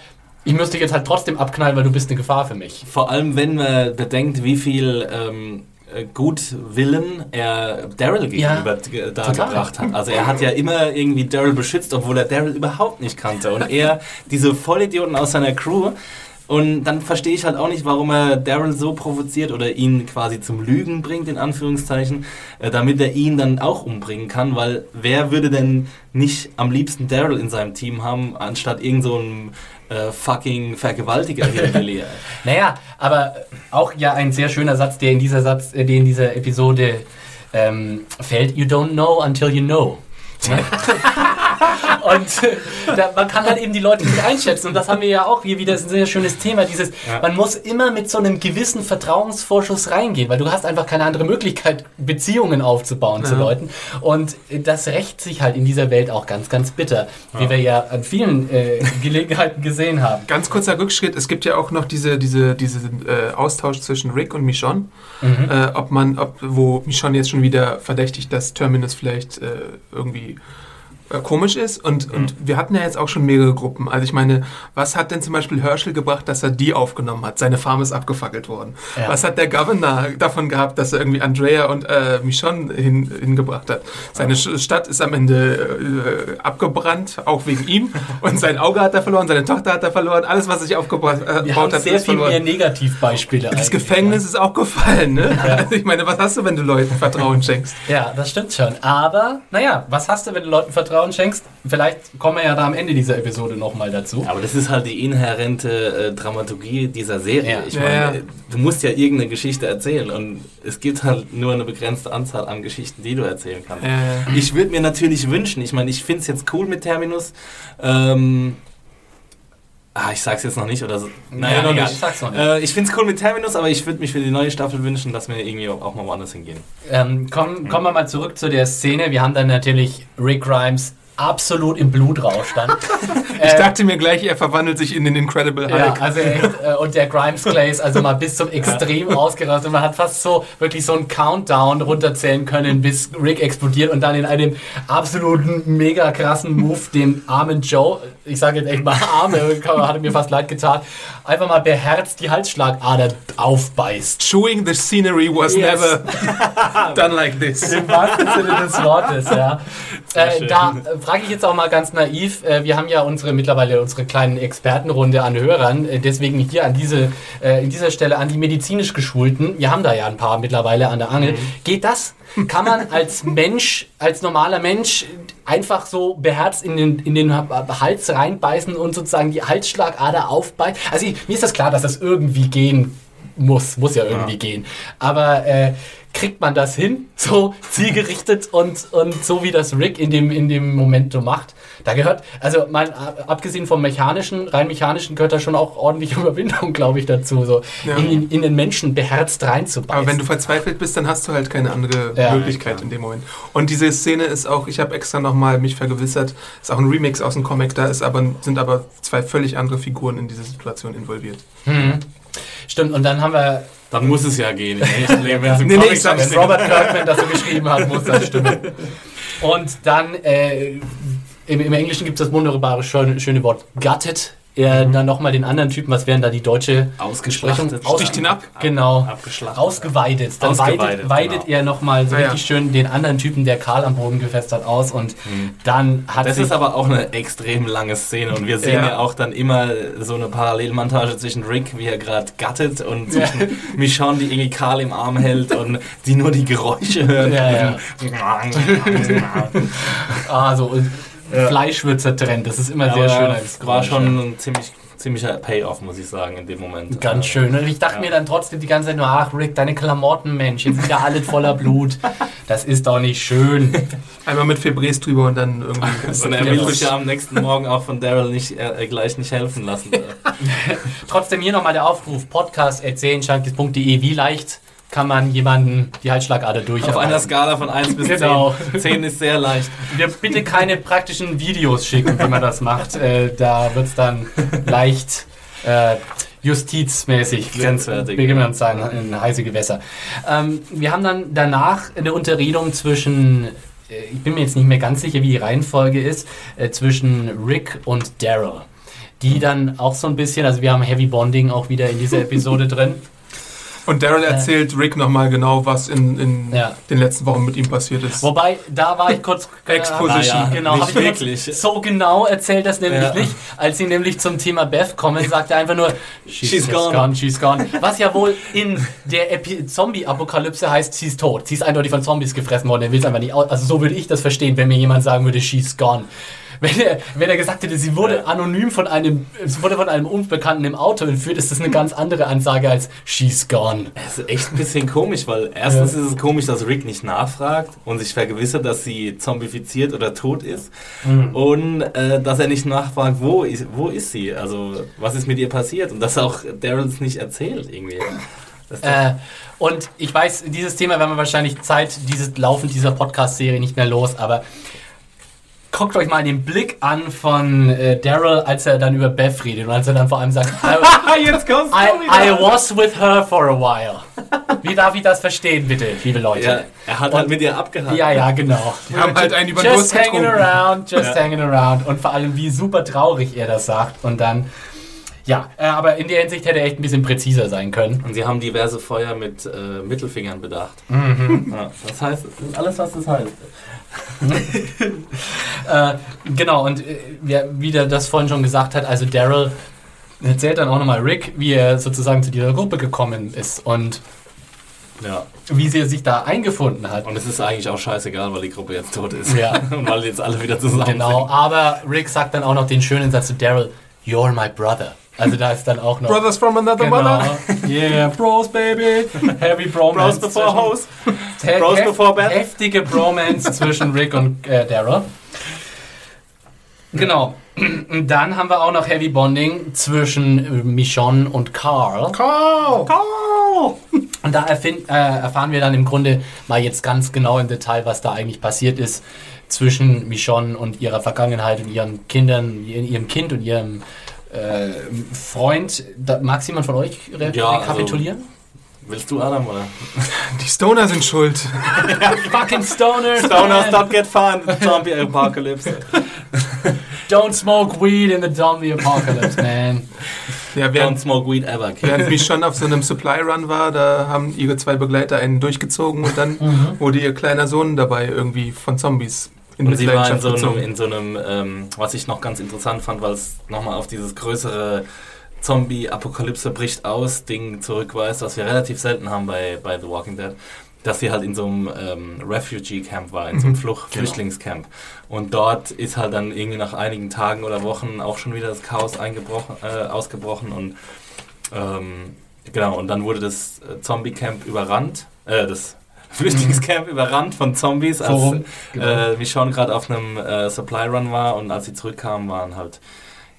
ich müsste jetzt halt trotzdem abknallen, weil du bist eine Gefahr für mich. Vor allem, wenn man bedenkt, wie viel ähm, äh, Gutwillen er Daryl gegenüber ja, da gebracht hat. Also er hat ja immer irgendwie Daryl beschützt, obwohl er Daryl überhaupt nicht kannte. Und er, diese Vollidioten aus seiner Crew, und dann verstehe ich halt auch nicht, warum er Daryl so provoziert oder ihn quasi zum Lügen bringt, in Anführungszeichen, äh, damit er ihn dann auch umbringen kann, weil wer würde denn nicht am liebsten Daryl in seinem Team haben, anstatt irgend so ein äh, fucking Vergewaltiger hier in Naja, aber auch ja ein sehr schöner Satz, der in dieser Satz, äh, der in dieser Episode ähm, fällt. You don't know until you know. Und äh, da, man kann halt eben die Leute nicht einschätzen. Und das haben wir ja auch hier wieder, das ist ein sehr schönes Thema, dieses, ja. man muss immer mit so einem gewissen Vertrauensvorschuss reingehen, weil du hast einfach keine andere Möglichkeit, Beziehungen aufzubauen ja. zu Leuten. Und das rächt sich halt in dieser Welt auch ganz, ganz bitter, ja. wie wir ja an vielen äh, Gelegenheiten gesehen haben. Ganz kurzer Rückschritt, es gibt ja auch noch diese, diese, diese äh, Austausch zwischen Rick und Michonne, mhm. äh, ob man, ob, wo Michonne jetzt schon wieder verdächtigt, dass Terminus vielleicht äh, irgendwie äh, komisch ist. Und, mhm. und wir hatten ja jetzt auch schon mehrere Gruppen. Also ich meine, was hat denn zum Beispiel Herschel gebracht, dass er die aufgenommen hat? Seine Farm ist abgefackelt worden. Ja. Was hat der Governor davon gehabt, dass er irgendwie Andrea und äh, Michonne hin, hingebracht hat? Seine ja. Stadt ist am Ende äh, abgebrannt, auch wegen ihm. Und sein Auge hat er verloren, seine Tochter hat er verloren. Alles, was sich aufgebaut äh, wir haben hat, sehr viel verloren. mehr Negativbeispiele. Das Gefängnis ja. ist auch gefallen. Ne? Also ich meine, was hast du, wenn du Leuten Vertrauen schenkst? Ja, das stimmt schon. Aber, naja, was hast du, wenn du Leuten Vertrauen Vertrauen schenkst. Vielleicht kommen wir ja da am Ende dieser Episode nochmal dazu. Aber das ist halt die inhärente äh, Dramaturgie dieser Serie. Ja. Ich meine, ja, ja. du musst ja irgendeine Geschichte erzählen und es gibt halt nur eine begrenzte Anzahl an Geschichten, die du erzählen kannst. Ich würde mir natürlich wünschen, ich meine, ich finde es jetzt cool mit Terminus. Ähm, Ah, ich sag's jetzt noch nicht oder so. Naja, noch nicht. Ich sag's noch nicht. Äh, ich find's cool mit Terminus, aber ich würde mich für die neue Staffel wünschen, dass wir irgendwie auch mal woanders hingehen. Ähm, komm. Kommen wir mal zurück zu der Szene. Wir haben dann natürlich Rick Grimes absolut im Blutrausch stand. ich äh, dachte mir gleich, er verwandelt sich in den Incredible Hulk. Ja, also echt, äh, und der Grimes Glaze, also mal bis zum Extrem ausgerastet. Man hat fast so wirklich so einen Countdown runterzählen können, bis Rick explodiert und dann in einem absoluten mega krassen Move den armen Joe, ich sage jetzt echt mal Arme, hat mir fast leid getan, einfach mal beherzt die Halsschlagader aufbeißt. Chewing the scenery was yes. never done like this. Im wahrsten Sinne des Wortes, ja. Äh, da frage ich jetzt auch mal ganz naiv. Äh, wir haben ja unsere mittlerweile unsere kleinen Expertenrunde an Hörern. Äh, deswegen hier an diese, äh, in dieser Stelle an die medizinisch Geschulten. Wir haben da ja ein paar mittlerweile an der Angel. Mhm. Geht das? Kann man als Mensch, als normaler Mensch einfach so beherzt in den, in den Hals reinbeißen und sozusagen die Halsschlagader aufbeißen? Also mir ist das klar, dass das irgendwie gehen muss, muss ja irgendwie ja. gehen. Aber äh, kriegt man das hin, so zielgerichtet und, und so wie das Rick in dem, in dem Momentum macht. Da gehört, also mal abgesehen vom mechanischen, rein mechanischen gehört da schon auch ordentliche Überwindung, glaube ich, dazu, so ja. in, in, den Menschen beherzt reinzubeißen. Aber wenn du verzweifelt bist, dann hast du halt keine andere ja, Möglichkeit in dem Moment. Und diese Szene ist auch, ich habe extra nochmal mich vergewissert, ist auch ein Remix aus dem Comic, da ist aber, sind aber zwei völlig andere Figuren in diese Situation involviert. Mhm. Stimmt, und dann haben wir dann muss es ja gehen. Im Leben, wenn, nee, nee, wenn Robert Kirkman das so geschrieben hat, muss das stimmen. Und dann, äh, im, im, Englischen gibt es das wunderbare schöne, schöne Wort gutted er mhm. dann nochmal den anderen Typen, was wären da die deutsche Ausgesprechung? Aussticht ihn ab? Genau. Abgeschlachtet. Ausgeweidet. Dann Ausgeweidet, weidet, weidet genau. er nochmal so ah, richtig ja. schön den anderen Typen, der Karl am Boden gefasst hat, aus und mhm. dann hat Das ist aber auch eine extrem lange Szene und wir sehen ja, ja auch dann immer so eine Parallelmontage zwischen Rick, wie er gerade gattet und zwischen ja. Michonne, die irgendwie Karl im Arm hält und die nur die Geräusche hören. Ja, ja. also, ja. Fleisch wird zertrennt. Das ist immer ja, sehr schön. Das war schon ein ziemlich ziemlicher Payoff, muss ich sagen, in dem Moment. Ganz schön. Und ich dachte ja. mir dann trotzdem die ganze Zeit nur, ach Rick, deine Klamotten, Mensch, jetzt wieder alles voller Blut. Das ist doch nicht schön. Einmal mit Febrés drüber und dann irgendwie... und er will sich ja am nächsten Morgen auch von Daryl nicht, äh, gleich nicht helfen lassen. trotzdem hier nochmal der Aufruf, podcast wie leicht kann man jemanden die Halsschlagader durch. Auf einer Skala von 1 bis genau. 10. 10 ist sehr leicht. Wir bitte keine praktischen Videos schicken, wie man das macht. Äh, da wird es dann leicht äh, justizmäßig grenzwertig. Wir uns sagen, in heiße Gewässer. Ähm, wir haben dann danach eine Unterredung zwischen äh, ich bin mir jetzt nicht mehr ganz sicher, wie die Reihenfolge ist, äh, zwischen Rick und Daryl. Die dann auch so ein bisschen, also wir haben Heavy Bonding auch wieder in dieser Episode drin. Und Daryl erzählt äh, Rick nochmal genau, was in, in ja. den letzten Wochen mit ihm passiert ist. Wobei, da war ich kurz... Äh, Exposition. Ah, ja, genau, nicht wirklich. So genau erzählt das nämlich ja. nicht. Als sie nämlich zum Thema Beth kommen, sagt er einfach nur, she's, she's gone. gone. she's gone. Was ja wohl in der Zombie-Apokalypse heißt, sie ist tot. Sie ist eindeutig von Zombies gefressen worden. Er will es einfach nicht. Also so würde ich das verstehen, wenn mir jemand sagen würde, she's gone. Wenn er, wenn er gesagt hätte, sie wurde anonym von einem, sie wurde von einem Unbekannten im Auto entführt, ist das eine ganz andere Ansage als she's gone. Es ist echt ein bisschen komisch, weil erstens ja. ist es komisch, dass Rick nicht nachfragt und sich vergewissert, dass sie zombifiziert oder tot ist. Mhm. Und äh, dass er nicht nachfragt, wo ist, wo ist sie? Also, was ist mit ihr passiert? Und dass auch Daryl es nicht erzählt irgendwie. Äh, und ich weiß, dieses Thema werden wir wahrscheinlich Zeit dieses Laufen dieser Podcast-Serie nicht mehr los, aber guckt euch mal den Blick an von äh, Daryl, als er dann über Beth redet und als er dann vor allem sagt, I, Jetzt kommst du I, I was with her for a while. Wie darf ich das verstehen, bitte, liebe Leute? Ja, er hat und, halt mit ihr abgehakt. Ja, ja, genau. Die haben halt einen über Just hanging getrunken. around, just ja. hanging around. Und vor allem, wie super traurig er das sagt. Und dann, ja, äh, aber in der Hinsicht hätte er echt ein bisschen präziser sein können. Und sie haben diverse Feuer mit äh, Mittelfingern bedacht. Mhm. Ja, das heißt, alles, was das heißt. äh, genau, und äh, wie der das vorhin schon gesagt hat, also Daryl erzählt dann auch nochmal Rick, wie er sozusagen zu dieser Gruppe gekommen ist und ja. wie sie sich da eingefunden hat. Und es ist eigentlich auch scheißegal, weil die Gruppe jetzt tot ist. Ja. und weil jetzt alle wieder zusammen genau, sind. Genau, aber Rick sagt dann auch noch den schönen Satz zu Daryl, You're my brother. Also da ist dann auch noch. Brothers from another genau. mother. Yeah, Bros, baby. Heavy Bromance. Bros before House. Bros before Beth. Heftige Bromance zwischen Rick und äh, Daryl. Genau. Und dann haben wir auch noch Heavy Bonding zwischen äh, Michonne und Carl. Carl! Carl! Und da erfind, äh, erfahren wir dann im Grunde mal jetzt ganz genau im Detail, was da eigentlich passiert ist zwischen Michonne und ihrer Vergangenheit und ihren Kindern, ihrem Kind und ihrem äh, Freund, da, mag jemand von euch re ja, also rekapitulieren? Also, willst du, Adam, oder? Die Stoner sind schuld. Fucking Stoner. Stoner, stop get fun. Zombie Apocalypse. Don't smoke weed in the zombie apocalypse, man. Ja, während, Don't smoke weed ever. Kid. Während ich schon auf so einem Supply Run war, da haben ihre zwei Begleiter einen durchgezogen und dann mhm. wurde ihr kleiner Sohn dabei irgendwie von Zombies in und sie war in so einem, in so einem ähm, was ich noch ganz interessant fand, weil es nochmal auf dieses größere Zombie-Apokalypse bricht aus Ding zurückweist, was wir relativ selten haben bei, bei The Walking Dead, dass sie halt in so einem ähm, Refugee-Camp war, in so einem mhm. Flucht genau. Flüchtlingscamp. Und dort ist halt dann irgendwie nach einigen Tagen oder Wochen auch schon wieder das Chaos eingebrochen, äh, ausgebrochen und ähm, genau, und dann wurde das äh, Zombie-Camp überrannt, äh, das Flüchtlingscamp überrannt von Zombies, als so, genau. äh, Michonne gerade auf einem äh, Supply Run war und als sie zurückkamen, waren halt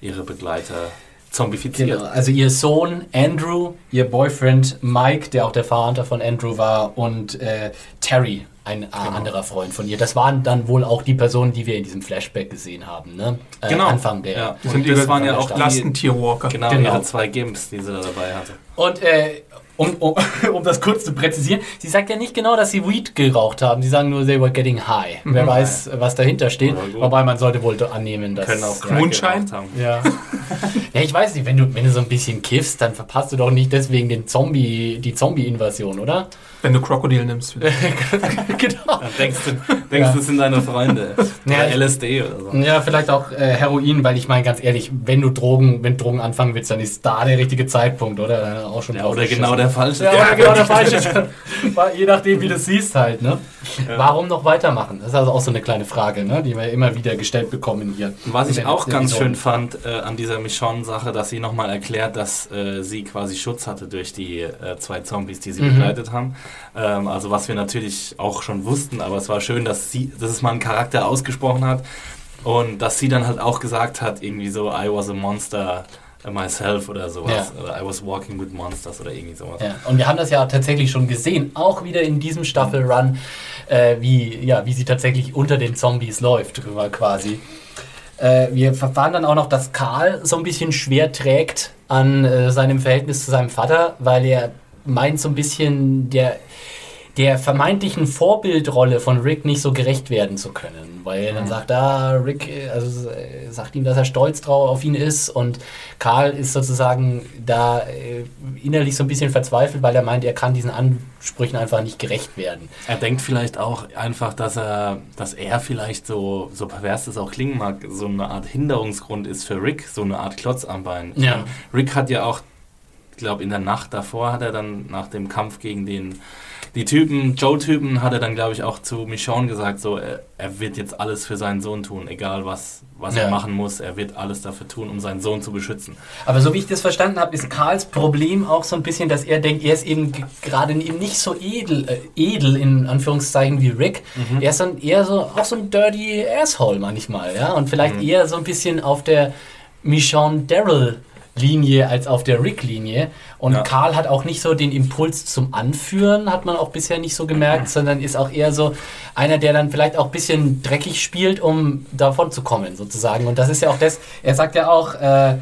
ihre Begleiter zombifiziert. Genau. Also ihr Sohn Andrew, ihr Boyfriend Mike, der auch der Vater von Andrew war, und äh, Terry, ein genau. anderer Freund von ihr. Das waren dann wohl auch die Personen, die wir in diesem Flashback gesehen haben. Ne? Äh, genau. Anfang der. Ja. Und das waren ja auch Lastentierwalker. Genau, genau, ihre zwei Gimps, die sie da dabei hatte. Und äh, um, um, um, das kurz zu präzisieren, sie sagt ja nicht genau, dass sie Weed geraucht haben. Sie sagen nur, they were getting high. Mhm. Wer weiß, was dahinter steht. Wobei man sollte wohl annehmen, dass... Können auch Mondschein haben. Ja. ja, ich weiß nicht, wenn du, wenn du so ein bisschen kiffst, dann verpasst du doch nicht deswegen den Zombie, die Zombie-Invasion, oder? Wenn du Krokodil nimmst. genau. Dann denkst du, denkst, ja. das sind deine Freunde. Oder ja, LSD oder so. Ja, vielleicht auch äh, Heroin, weil ich meine, ganz ehrlich, wenn du Drogen, wenn Drogen anfangen willst, dann ist da der richtige Zeitpunkt, oder? Auch schon ja, oder genau der falsche. Ja, oder genau der falsche. Je nachdem, wie du siehst halt, ne? Ja. Warum noch weitermachen? Das ist also auch so eine kleine Frage, ne? die wir immer wieder gestellt bekommen hier. Was ich auch ganz schön fand äh, an dieser Michonne-Sache, dass sie nochmal erklärt, dass äh, sie quasi Schutz hatte durch die äh, zwei Zombies, die sie mhm. begleitet haben. Ähm, also was wir natürlich auch schon wussten, aber es war schön, dass sie, dass es mal ein Charakter ausgesprochen hat und dass sie dann halt auch gesagt hat, irgendwie so, I was a monster myself oder sowas. Ja. Oder I was walking with monsters oder irgendwie sowas. Ja. Und wir haben das ja tatsächlich schon gesehen, auch wieder in diesem Staffelrun, äh, wie, ja, wie sie tatsächlich unter den Zombies läuft, quasi. Äh, wir verfahren dann auch noch, dass Karl so ein bisschen schwer trägt an äh, seinem Verhältnis zu seinem Vater, weil er meint so ein bisschen, der der vermeintlichen Vorbildrolle von Rick nicht so gerecht werden zu können, weil er dann sagt, ah, Rick, also äh, sagt ihm, dass er stolz drauf auf ihn ist und Karl ist sozusagen da äh, innerlich so ein bisschen verzweifelt, weil er meint, er kann diesen Ansprüchen einfach nicht gerecht werden. Er denkt vielleicht auch einfach, dass er, dass er vielleicht so, so pervers das auch klingen mag, so eine Art Hinderungsgrund ist für Rick, so eine Art Klotz am Bein. Ja. Rick hat ja auch, ich glaube, in der Nacht davor hat er dann nach dem Kampf gegen den die Typen, Joe-Typen, hat er dann, glaube ich, auch zu Michonne gesagt, so, er, er, wird jetzt alles für seinen Sohn tun, egal was, was ja. er machen muss, er wird alles dafür tun, um seinen Sohn zu beschützen. Aber so wie ich das verstanden habe, ist Karls Problem auch so ein bisschen, dass er denkt, er ist eben gerade eben nicht so edel, äh, edel in Anführungszeichen wie Rick. Mhm. Er ist dann eher so, auch so ein dirty Asshole manchmal, ja, und vielleicht mhm. eher so ein bisschen auf der Michonne Daryl Linie als auf der Rick-Linie. Und ja. Karl hat auch nicht so den Impuls zum Anführen, hat man auch bisher nicht so gemerkt, mhm. sondern ist auch eher so einer, der dann vielleicht auch ein bisschen dreckig spielt, um davon zu kommen, sozusagen. Und das ist ja auch das, er sagt ja auch, äh,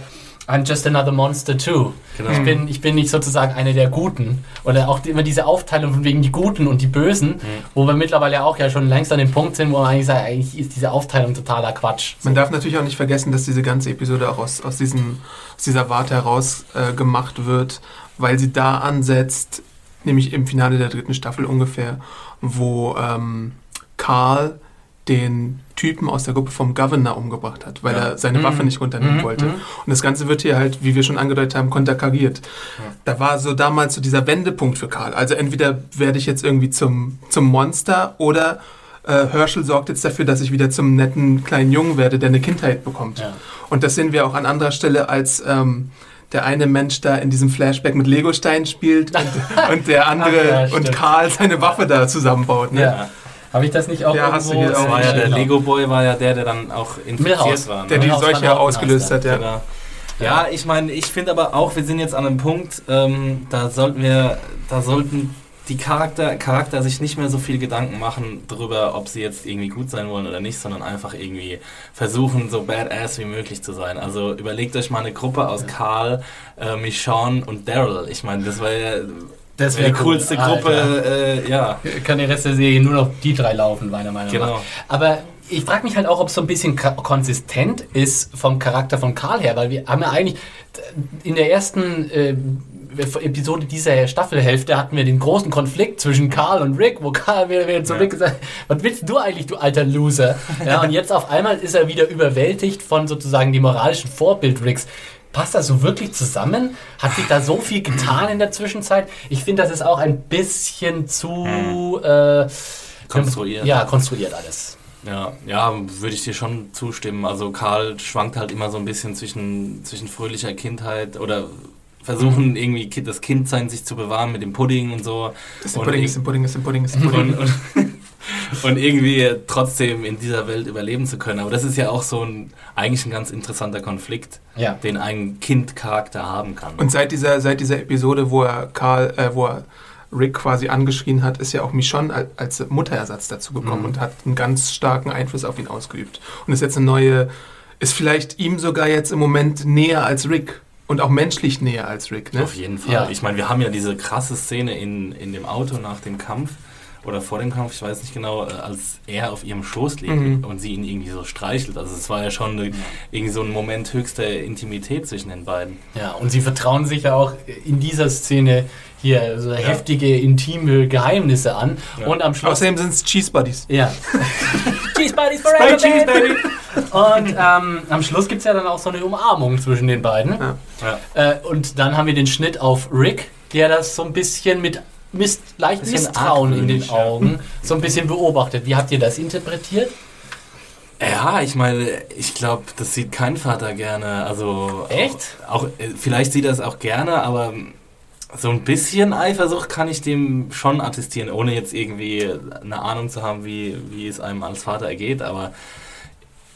I'm just another monster too. Genau. Ich, bin, ich bin nicht sozusagen einer der Guten. Oder auch immer diese Aufteilung von wegen die Guten und die Bösen, mhm. wo wir mittlerweile auch ja schon längst an dem Punkt sind, wo man eigentlich sagt, eigentlich ist diese Aufteilung totaler Quatsch. Man darf natürlich auch nicht vergessen, dass diese ganze Episode auch aus, aus, diesen, aus dieser Warte heraus äh, gemacht wird, weil sie da ansetzt, nämlich im Finale der dritten Staffel ungefähr, wo ähm, Karl den Typen aus der Gruppe vom Governor umgebracht hat, weil ja. er seine mhm. Waffe nicht runternehmen mhm. wollte. Mhm. Und das Ganze wird hier halt, wie wir schon angedeutet haben, konterkariert. Ja. Da war so damals so dieser Wendepunkt für Karl. Also entweder werde ich jetzt irgendwie zum, zum Monster oder äh, Herschel sorgt jetzt dafür, dass ich wieder zum netten kleinen Jungen werde, der eine Kindheit bekommt. Ja. Und das sehen wir auch an anderer Stelle, als ähm, der eine Mensch da in diesem Flashback mit Legosteinen spielt und, und der andere und Karl seine Waffe da zusammenbaut. Ne? Ja. Habe ich das nicht auch ja, hast du war ja Der Lego Boy war ja der, der dann auch infiziert Milhouse, war. Ne? Der die Seuche ausgelöst hat, ja. Genau. Ja, ich meine, ich finde aber auch, wir sind jetzt an einem Punkt, ähm, da sollten wir, da sollten die Charakter, Charakter sich nicht mehr so viel Gedanken machen darüber, ob sie jetzt irgendwie gut sein wollen oder nicht, sondern einfach irgendwie versuchen, so badass wie möglich zu sein. Also überlegt euch mal eine Gruppe aus Karl, äh, Michonne und Daryl. Ich meine, das war ja das wäre die coolste cool. Gruppe, äh, ja. Kann der Rest der Serie nur noch die drei laufen, meiner Meinung genau. nach. Aber ich frage mich halt auch, ob es so ein bisschen konsistent ist vom Charakter von Karl her, weil wir haben ja eigentlich in der ersten äh, Episode dieser Staffelhälfte hatten wir den großen Konflikt zwischen Karl und Rick, wo Karl wieder, zu. Rick gesagt was willst du eigentlich, du alter Loser? Ja, und jetzt auf einmal ist er wieder überwältigt von sozusagen dem moralischen Vorbild Ricks. Passt das so wirklich zusammen? Hat sich da so viel getan in der Zwischenzeit? Ich finde, das ist auch ein bisschen zu äh, konstruiert. Ja, konstruiert alles. Ja, ja, würde ich dir schon zustimmen. Also Karl schwankt halt immer so ein bisschen zwischen, zwischen fröhlicher Kindheit oder versuchen mhm. irgendwie das Kindsein sich zu bewahren mit dem Pudding und so. Ist ein Pudding, ist ein Pudding, ist ein Pudding, ist ein Pudding. Und, und, und irgendwie trotzdem in dieser Welt überleben zu können. Aber das ist ja auch so ein eigentlich ein ganz interessanter Konflikt, ja. den ein Kind-Charakter haben kann. Und seit dieser, seit dieser Episode, wo er Karl, äh, wo er Rick quasi angeschrien hat, ist ja auch Michonne als Mutterersatz dazu gekommen mhm. und hat einen ganz starken Einfluss auf ihn ausgeübt. Und ist jetzt eine neue, ist vielleicht ihm sogar jetzt im Moment näher als Rick. Und auch menschlich näher als Rick, ne? Auf jeden Fall. Ja. Ich meine, wir haben ja diese krasse Szene in, in dem Auto nach dem Kampf, oder vor dem Kampf, ich weiß nicht genau, äh, als er auf ihrem Schoß liegt mhm. und sie ihn irgendwie so streichelt. Also es war ja schon eine, irgendwie so ein Moment höchster Intimität zwischen den beiden. Ja, und sie vertrauen sich ja auch in dieser Szene hier so ja. heftige, intime Geheimnisse an. Ja. Und am Schluss. Außerdem sind es Cheese Buddies. Ja. Cheese Buddies forever, Cheese, baby! Und ähm, am Schluss gibt es ja dann auch so eine Umarmung zwischen den beiden. Ja. Äh, und dann haben wir den Schnitt auf Rick, der das so ein bisschen mit Mist, leicht Misstrauen in den Augen so ein bisschen beobachtet. Wie habt ihr das interpretiert? Ja, ich meine, ich glaube, das sieht kein Vater gerne. Also echt? Auch, auch vielleicht sieht er es auch gerne, aber so ein bisschen Eifersucht kann ich dem schon attestieren, ohne jetzt irgendwie eine Ahnung zu haben, wie, wie es einem als Vater ergeht. Aber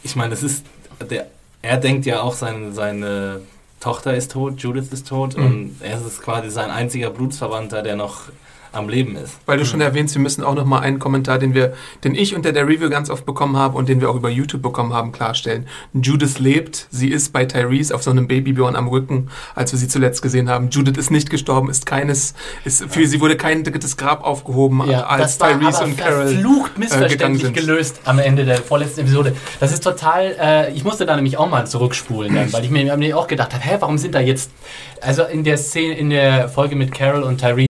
ich meine, es ist der, er denkt ja auch seine, seine Tochter ist tot, Judith ist tot mhm. und er ist quasi sein einziger Blutsverwandter, der noch am Leben ist. Weil du schon erwähnst, wir müssen auch noch mal einen Kommentar, den wir, den ich unter der Review ganz oft bekommen habe und den wir auch über YouTube bekommen haben, klarstellen. Judith lebt, sie ist bei Tyrese auf so einem Babybjörn am Rücken, als wir sie zuletzt gesehen haben. Judith ist nicht gestorben, ist keines, ist, für sie wurde kein drittes Grab aufgehoben, ja, als Tyrese und Carol verflucht äh, missverständlich äh, gelöst am Ende der vorletzten Episode. Das ist total, äh, ich musste da nämlich auch mal zurückspulen, dann, weil ich mir, mir auch gedacht habe, hä, warum sind da jetzt, also in der Szene, in der Folge mit Carol und Tyrese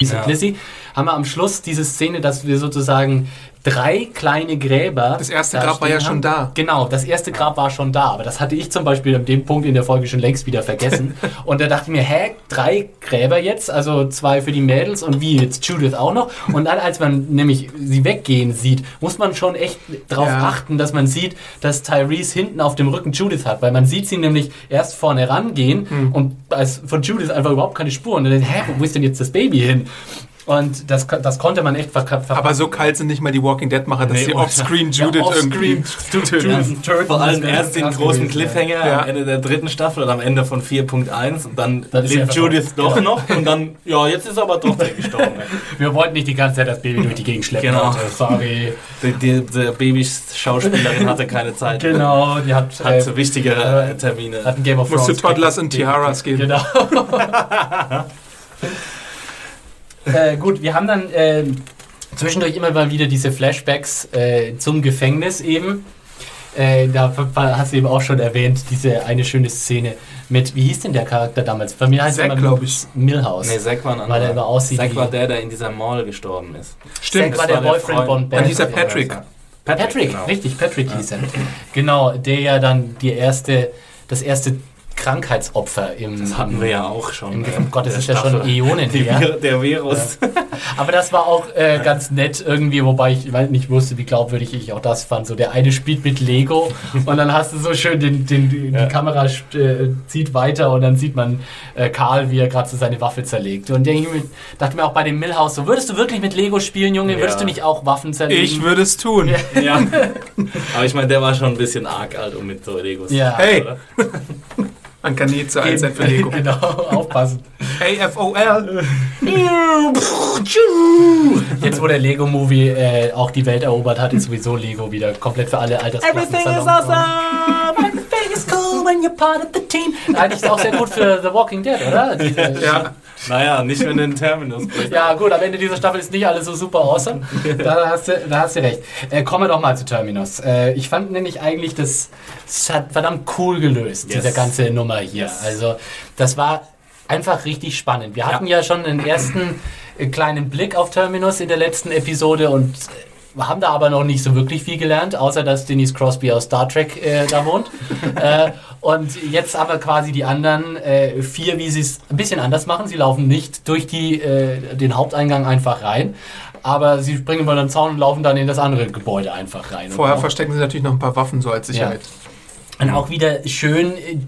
Ja. Lizzie, haben wir am Schluss diese Szene, dass wir sozusagen drei kleine Gräber. Das erste Grab war ja haben. schon da. Genau, das erste Grab war schon da. Aber das hatte ich zum Beispiel an dem Punkt in der Folge schon längst wieder vergessen. und da dachte ich mir, hä, drei Gräber jetzt? Also zwei für die Mädels und wie jetzt Judith auch noch? Und dann, als man nämlich sie weggehen sieht, muss man schon echt darauf ja. achten, dass man sieht, dass Tyrese hinten auf dem Rücken Judith hat. Weil man sieht sie nämlich erst vorne rangehen hm. und als von Judith einfach überhaupt keine Spuren. Und dann, hä, wo ist denn jetzt das Baby hin? Und das, das konnte man echt verpacken. Aber so kalt sind nicht mal die Walking Dead-Macher, dass nee, sie offscreen Judith ja, off irgendwie töten. Ja, vor allem erst den großen Cliffhanger ja. am Ende der dritten Staffel oder am Ende von 4.1 und dann lebt Judith doch ja. noch und dann, ja, jetzt ist aber doch der gestorben. Wir wollten nicht die ganze Zeit das Baby durch die Gegend schleppen. Genau. Hatte. Sorry. Die, die, die Babyschauspielerin hatte keine Zeit. Genau, die hat, hat äh, wichtigere äh, Termine. Hat ein Game of Thrones. Musste Toddlers und Tiaras geben. Genau. äh, gut, wir haben dann äh, zwischendurch immer mal wieder diese Flashbacks äh, zum Gefängnis eben. Äh, da hast du eben auch schon erwähnt, diese eine schöne Szene mit, wie hieß denn der Charakter damals? Bei mir heißt er glaube ich. Milhouse. Nee, Zack war ein anderer. Weil er immer aussieht Zack war der, der in dieser Mall gestorben ist. Stimmt, Zack war der, der Boyfriend von Ben. Dann hieß er Patrick. Patrick, Patrick genau. richtig, Patrick ja. hieß er. Genau, der ja dann die erste, das erste Krankheitsopfer im. Das hatten wir ja auch schon. Im, oh Gott, das ist Staffel. ja schon Äonen her. Der Virus. Ja. Aber das war auch äh, ganz nett irgendwie, wobei ich nicht wusste, wie glaubwürdig ich auch das fand. So der eine spielt mit Lego und dann hast du so schön den, den ja. die Kamera äh, zieht weiter und dann sieht man äh, Karl, wie er gerade so seine Waffe zerlegt. Und ich dachte mir auch bei dem Millhouse so, würdest du wirklich mit Lego spielen, Junge? Ja. Würdest du nicht auch Waffen zerlegen? Ich würde es tun. Ja. Aber ich meine, der war schon ein bisschen arg alt, um mit so Legos ja. zu Hey! Man kann nie zu alt sein für Lego. genau, aufpassen. AFOL. Jetzt, wo der Lego-Movie äh, auch die Welt erobert hat, ist sowieso Lego wieder komplett für alle Altersklassen. Everything is awesome! You're part of the team. Eigentlich ist auch sehr gut für The Walking Dead, oder? Diese, ja. Naja, nicht wenn du den Terminus bist. Ja, gut, am Ende dieser Staffel ist nicht alles so super awesome. Da hast du, da hast du recht. Äh, kommen wir doch mal zu Terminus. Äh, ich fand nämlich eigentlich, das, das hat verdammt cool gelöst, yes. diese ganze Nummer hier. Yes. Also, das war einfach richtig spannend. Wir hatten ja, ja schon einen ersten äh, kleinen Blick auf Terminus in der letzten Episode und äh, haben da aber noch nicht so wirklich viel gelernt, außer dass Denise Crosby aus Star Trek äh, da wohnt. äh, und jetzt haben wir quasi die anderen äh, vier, wie sie es ein bisschen anders machen. Sie laufen nicht durch die, äh, den Haupteingang einfach rein, aber sie springen über den Zaun und laufen dann in das andere Gebäude einfach rein. Vorher verstecken sie natürlich noch ein paar Waffen so als Sicherheit. Ja. Und auch wieder schön äh,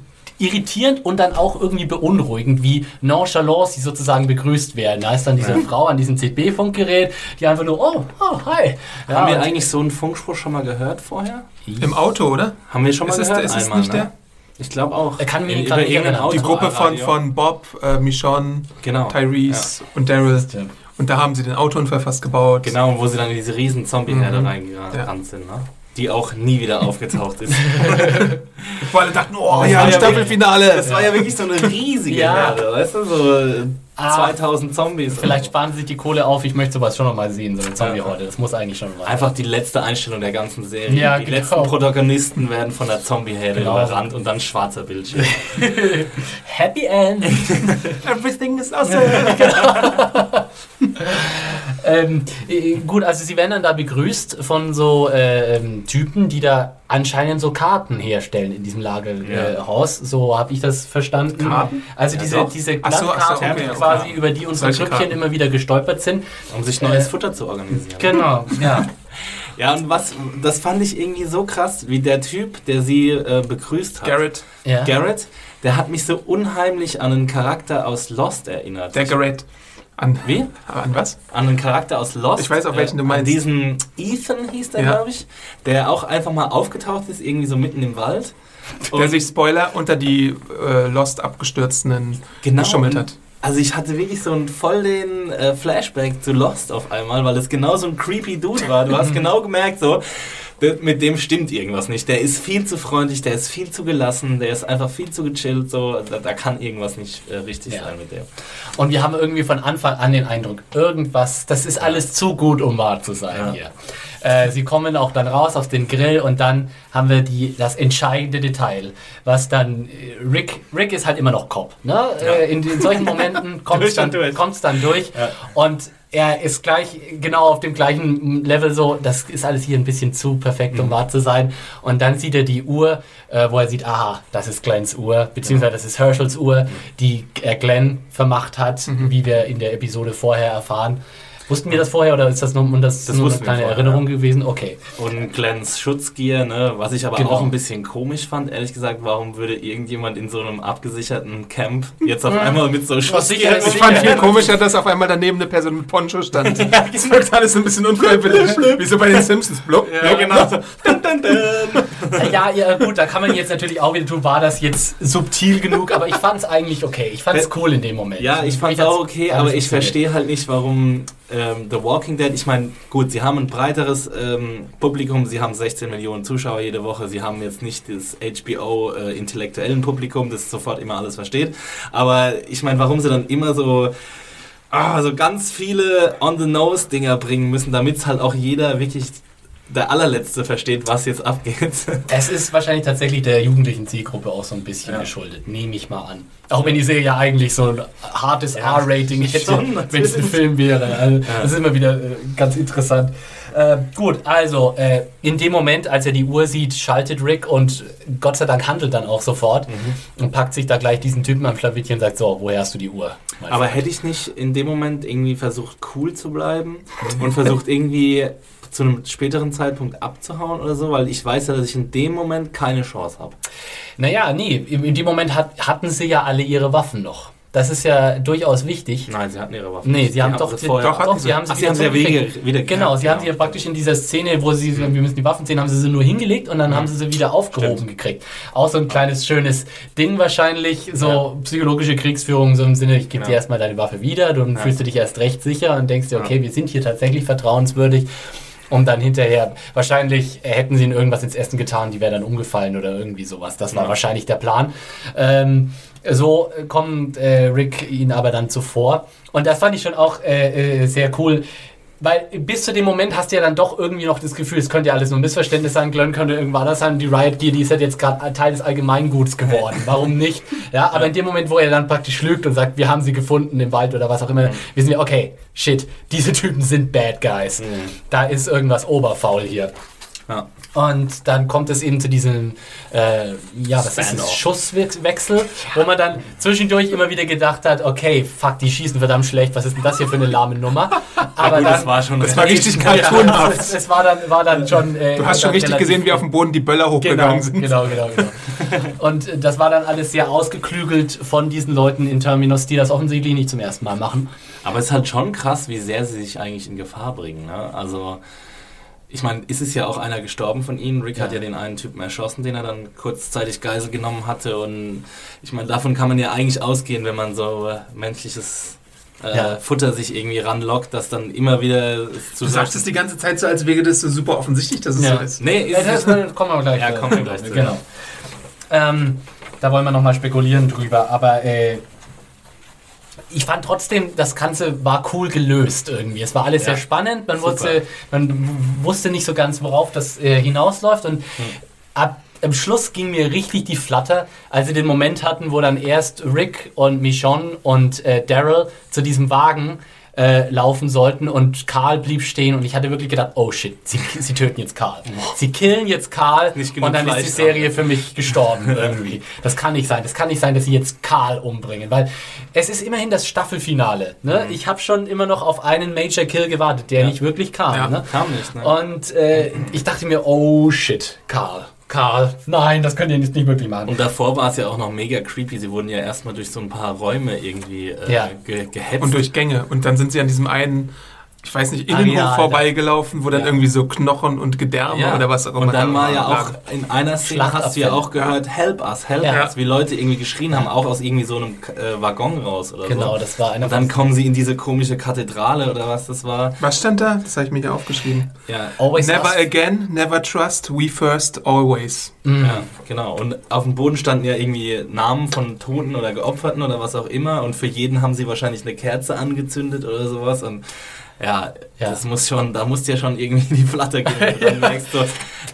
irritierend und dann auch irgendwie beunruhigend, wie nonchalant sie sozusagen begrüßt werden. Da ist dann diese ja. Frau an diesem CB-Funkgerät, die einfach nur, oh, oh hi. Ja, Haben wir eigentlich so einen Funkspruch schon mal gehört vorher? Im Auto, oder? Haben wir schon mal ist gehört? Es, ist einmal, nicht ne? der? Ich glaube auch. Er kann mir nicht Die Gruppe von, von Bob, äh, Michonne, genau. Tyrese ja. und Daryl. Und da haben sie den Autounfall fast gebaut. Genau, wo sie dann in diese riesen Zombie-Herde mhm. reingerannt ja. sind. Ne? Die auch nie wieder aufgetaucht ist. Weil alle dachten, oh, ja, ein Staffelfinale. Das war ja wirklich so eine riesige ja. Herde, weißt du, so 2000 ah, Zombies. Vielleicht sparen sie sich die Kohle auf, ich möchte sowas schon noch mal sehen, so eine Zombie-Horde. Das muss eigentlich schon mal. Einfach die letzte Einstellung der ganzen Serie. Ja, die genau. letzten Protagonisten werden von der Zombie-Herde genau. überrannt und dann schwarzer Bildschirm. Happy End. Everything is awesome. ähm, äh, gut, also sie werden dann da begrüßt von so äh, ähm, Typen, die da anscheinend so Karten herstellen in diesem Lagerhaus. Ja. Äh, so habe ich das verstanden. Karten? Also ja, diese, doch. diese Glattkarten, so, okay, quasi okay. über die unsere Grüppchen immer wieder gestolpert sind. Um sich neues äh, Futter zu organisieren. Genau, ja. Ja, und was, das fand ich irgendwie so krass, wie der Typ, der sie äh, begrüßt hat. Garrett. Ja. Garrett, der hat mich so unheimlich an einen Charakter aus Lost erinnert. Der Garrett. An, Wie? An was? An einen Charakter aus Lost. Ich weiß auch, welchen äh, du meinst. An diesen Ethan hieß der, ja. glaube ich, der auch einfach mal aufgetaucht ist, irgendwie so mitten im Wald. Der sich, Spoiler, unter die äh, Lost abgestürzten genau, geschummelt hat. also ich hatte wirklich so einen voll den äh, Flashback zu Lost auf einmal, weil es genau so ein creepy Dude war. Du hast genau gemerkt, so, mit dem stimmt irgendwas nicht. Der ist viel zu freundlich, der ist viel zu gelassen, der ist einfach viel zu gechillt, so, da, da kann irgendwas nicht äh, richtig ja. sein mit dem. Und wir haben irgendwie von Anfang an den Eindruck, irgendwas, das ist alles zu gut, um wahr zu sein ja. hier. Äh, sie kommen auch dann raus auf den Grill und dann haben wir die, das entscheidende Detail, was dann äh, Rick, Rick ist halt immer noch Cop. Ne? Ja. Äh, in, in, solchen Momenten kommt es dann, durch. dann durch ja. und er ist gleich genau auf dem gleichen Level so, das ist alles hier ein bisschen zu perfekt, um mhm. wahr zu sein. Und dann sieht er die Uhr, äh, wo er sieht, aha, das ist Glens Uhr, beziehungsweise das ist Herschels Uhr, die er Glenn vermacht hat, mhm. wie wir in der Episode vorher erfahren. Wussten wir das vorher oder ist das nur, das das nur eine kleine vorher, Erinnerung ja. gewesen? Okay. Und Glens Schutzgier, ne? was ich aber genau. auch ein bisschen komisch fand, ehrlich gesagt, warum würde irgendjemand in so einem abgesicherten Camp jetzt auf einmal mit so Schutzgier... Ich fand viel komischer, dass auf einmal daneben eine Person mit Poncho stand. ja, das wirkt alles ein bisschen unfreiwillig. Wie so bei den Simpsons. Blub, ja, genau. dun, dun, dun. ja, ja, gut, da kann man jetzt natürlich auch wieder tun, war das jetzt subtil genug, aber ich fand es eigentlich okay. Ich fand es cool in dem Moment. Ja, ich fand es auch okay, aber ich verstehe halt nicht, warum ähm, The Walking Dead, ich meine, gut, sie haben ein breiteres ähm, Publikum, sie haben 16 Millionen Zuschauer jede Woche, sie haben jetzt nicht das HBO-intellektuellen äh, Publikum, das sofort immer alles versteht, aber ich meine, warum sie dann immer so ah, so ganz viele On-the-Nose-Dinger bringen müssen, damit es halt auch jeder wirklich der allerletzte versteht, was jetzt abgeht. Es ist wahrscheinlich tatsächlich der jugendlichen Zielgruppe auch so ein bisschen ja. geschuldet, nehme ich mal an. Auch wenn die Serie ja eigentlich so ein hartes ja, R-Rating hätte, wenn es ein Film wäre. Also, ja. Das ist immer wieder äh, ganz interessant. Äh, gut, also äh, in dem Moment, als er die Uhr sieht, schaltet Rick und Gott sei Dank handelt dann auch sofort mhm. und packt sich da gleich diesen Typen am Schlawittchen und sagt, so, woher hast du die Uhr? Aber hätte ich nicht in dem Moment irgendwie versucht, cool zu bleiben und versucht irgendwie zu einem späteren Zeitpunkt abzuhauen oder so, weil ich weiß ja, dass ich in dem Moment keine Chance habe. Naja, nee, in dem Moment hat, hatten sie ja alle ihre Waffen noch. Das ist ja durchaus wichtig. Nein, sie hatten ihre Waffen. Nee, sie haben, doch, vorher, doch, doch, sie haben sie, Ach, sie, haben sie ja wieder, wieder Genau, sie haben sie ja praktisch in dieser Szene, wo sie, wir müssen die Waffen sehen, haben sie sie nur hingelegt und dann mhm. haben sie sie wieder aufgehoben Stimmt. gekriegt. Auch so ein kleines, schönes Ding wahrscheinlich, so ja. psychologische Kriegsführung, so im Sinne, ich gebe ja. dir erstmal deine Waffe wieder, dann ja. fühlst du dich erst recht sicher und denkst dir, okay, wir sind hier tatsächlich vertrauenswürdig und dann hinterher, wahrscheinlich hätten sie ihnen irgendwas ins Essen getan, die wäre dann umgefallen oder irgendwie sowas. Das war ja. wahrscheinlich der Plan. Ähm, so kommt äh, Rick ihnen aber dann zuvor. Und das fand ich schon auch äh, äh, sehr cool. Weil bis zu dem Moment hast du ja dann doch irgendwie noch das Gefühl, es könnte ja alles nur ein Missverständnis sein, Glenn könnte irgendwann anders sein, die Riot Gear, die ist halt jetzt gerade Teil des Allgemeinguts geworden. Warum nicht? Ja, aber in dem Moment, wo er dann praktisch lügt und sagt, wir haben sie gefunden im Wald oder was auch immer, mhm. wissen wir, okay, shit, diese Typen sind Bad Guys. Mhm. Da ist irgendwas oberfaul hier. Ja. Und dann kommt es eben zu diesem, äh, ja, was ist das, Schusswechsel, wo man dann zwischendurch immer wieder gedacht hat, okay, fuck, die schießen verdammt schlecht, was ist denn das hier für eine lahme Nummer? Aber gut, dann, das war schon, das war richtig cartoonhaft. Ja, es, es, war dann, war dann schon. Äh, du hast schon richtig gesehen, wie auf dem Boden die Böller hochgegangen genau, sind. Genau, genau, genau. Und äh, das war dann alles sehr ausgeklügelt von diesen Leuten in Terminus, die das offensichtlich nicht zum ersten Mal machen. Aber es ist halt schon krass, wie sehr sie sich eigentlich in Gefahr bringen. Ne? Also ich meine, ist es ja auch einer gestorben von ihnen. Rick ja. hat ja den einen Typen erschossen, den er dann kurzzeitig Geisel genommen hatte. Und ich meine, davon kann man ja eigentlich ausgehen, wenn man so äh, menschliches äh, ja. Futter sich irgendwie ranlockt, dass dann immer wieder zu Du sagst es die ganze Zeit so, als wäre das so super offensichtlich, dass es ja. so ist. Nee, ist ja, das, kommen wir gleich. Ja, kommen wir gleich zu. Genau. Ähm, da wollen wir nochmal spekulieren drüber, aber äh, ich fand trotzdem, das Ganze war cool gelöst irgendwie. Es war alles ja, sehr spannend. Man wusste, man wusste nicht so ganz, worauf das äh, hinausläuft. Und hm. ab am Schluss ging mir richtig die Flatter, als sie den Moment hatten, wo dann erst Rick und Michonne und äh, Daryl zu diesem Wagen äh, laufen sollten und Karl blieb stehen und ich hatte wirklich gedacht, oh shit, sie, sie töten jetzt Karl. Sie killen jetzt Karl und dann Fleisch ist die Serie haben. für mich gestorben irgendwie. Das kann nicht sein. Das kann nicht sein, dass sie jetzt Karl umbringen, weil es ist immerhin das Staffelfinale. Ne? Mhm. Ich habe schon immer noch auf einen Major Kill gewartet, der ja. nicht wirklich kam. Ja, ne? kam nicht. Ne? Und äh, ich dachte mir, oh shit, Karl. Karl, nein, das könnt ihr nicht, nicht wirklich machen. Und davor war es ja auch noch mega creepy. Sie wurden ja erstmal durch so ein paar Räume irgendwie äh, ja. ge gehetzt. Und durch Gänge. Und dann sind sie an diesem einen ich weiß nicht, Innenhof vorbeigelaufen, wo dann ja. irgendwie so Knochen und Gedärme ja. oder was auch immer. Und dann war ja auch in einer Szene hast du ja auch gehört, help us, help ja. us, wie Leute irgendwie geschrien haben, auch aus irgendwie so einem äh, Waggon raus oder genau, so. Genau, das war einer. Und dann kommen sie in diese komische Kathedrale oder was das war. Was stand da? Das habe ich mir hier aufgeschrieben. Ja. Always never again, never trust, we first, always. Mhm. Ja, genau. Und auf dem Boden standen ja irgendwie Namen von Toten oder Geopferten oder was auch immer und für jeden haben sie wahrscheinlich eine Kerze angezündet oder sowas und ja, ja, das muss schon, da musst du ja schon irgendwie in die Platte gehen. dann merkst du,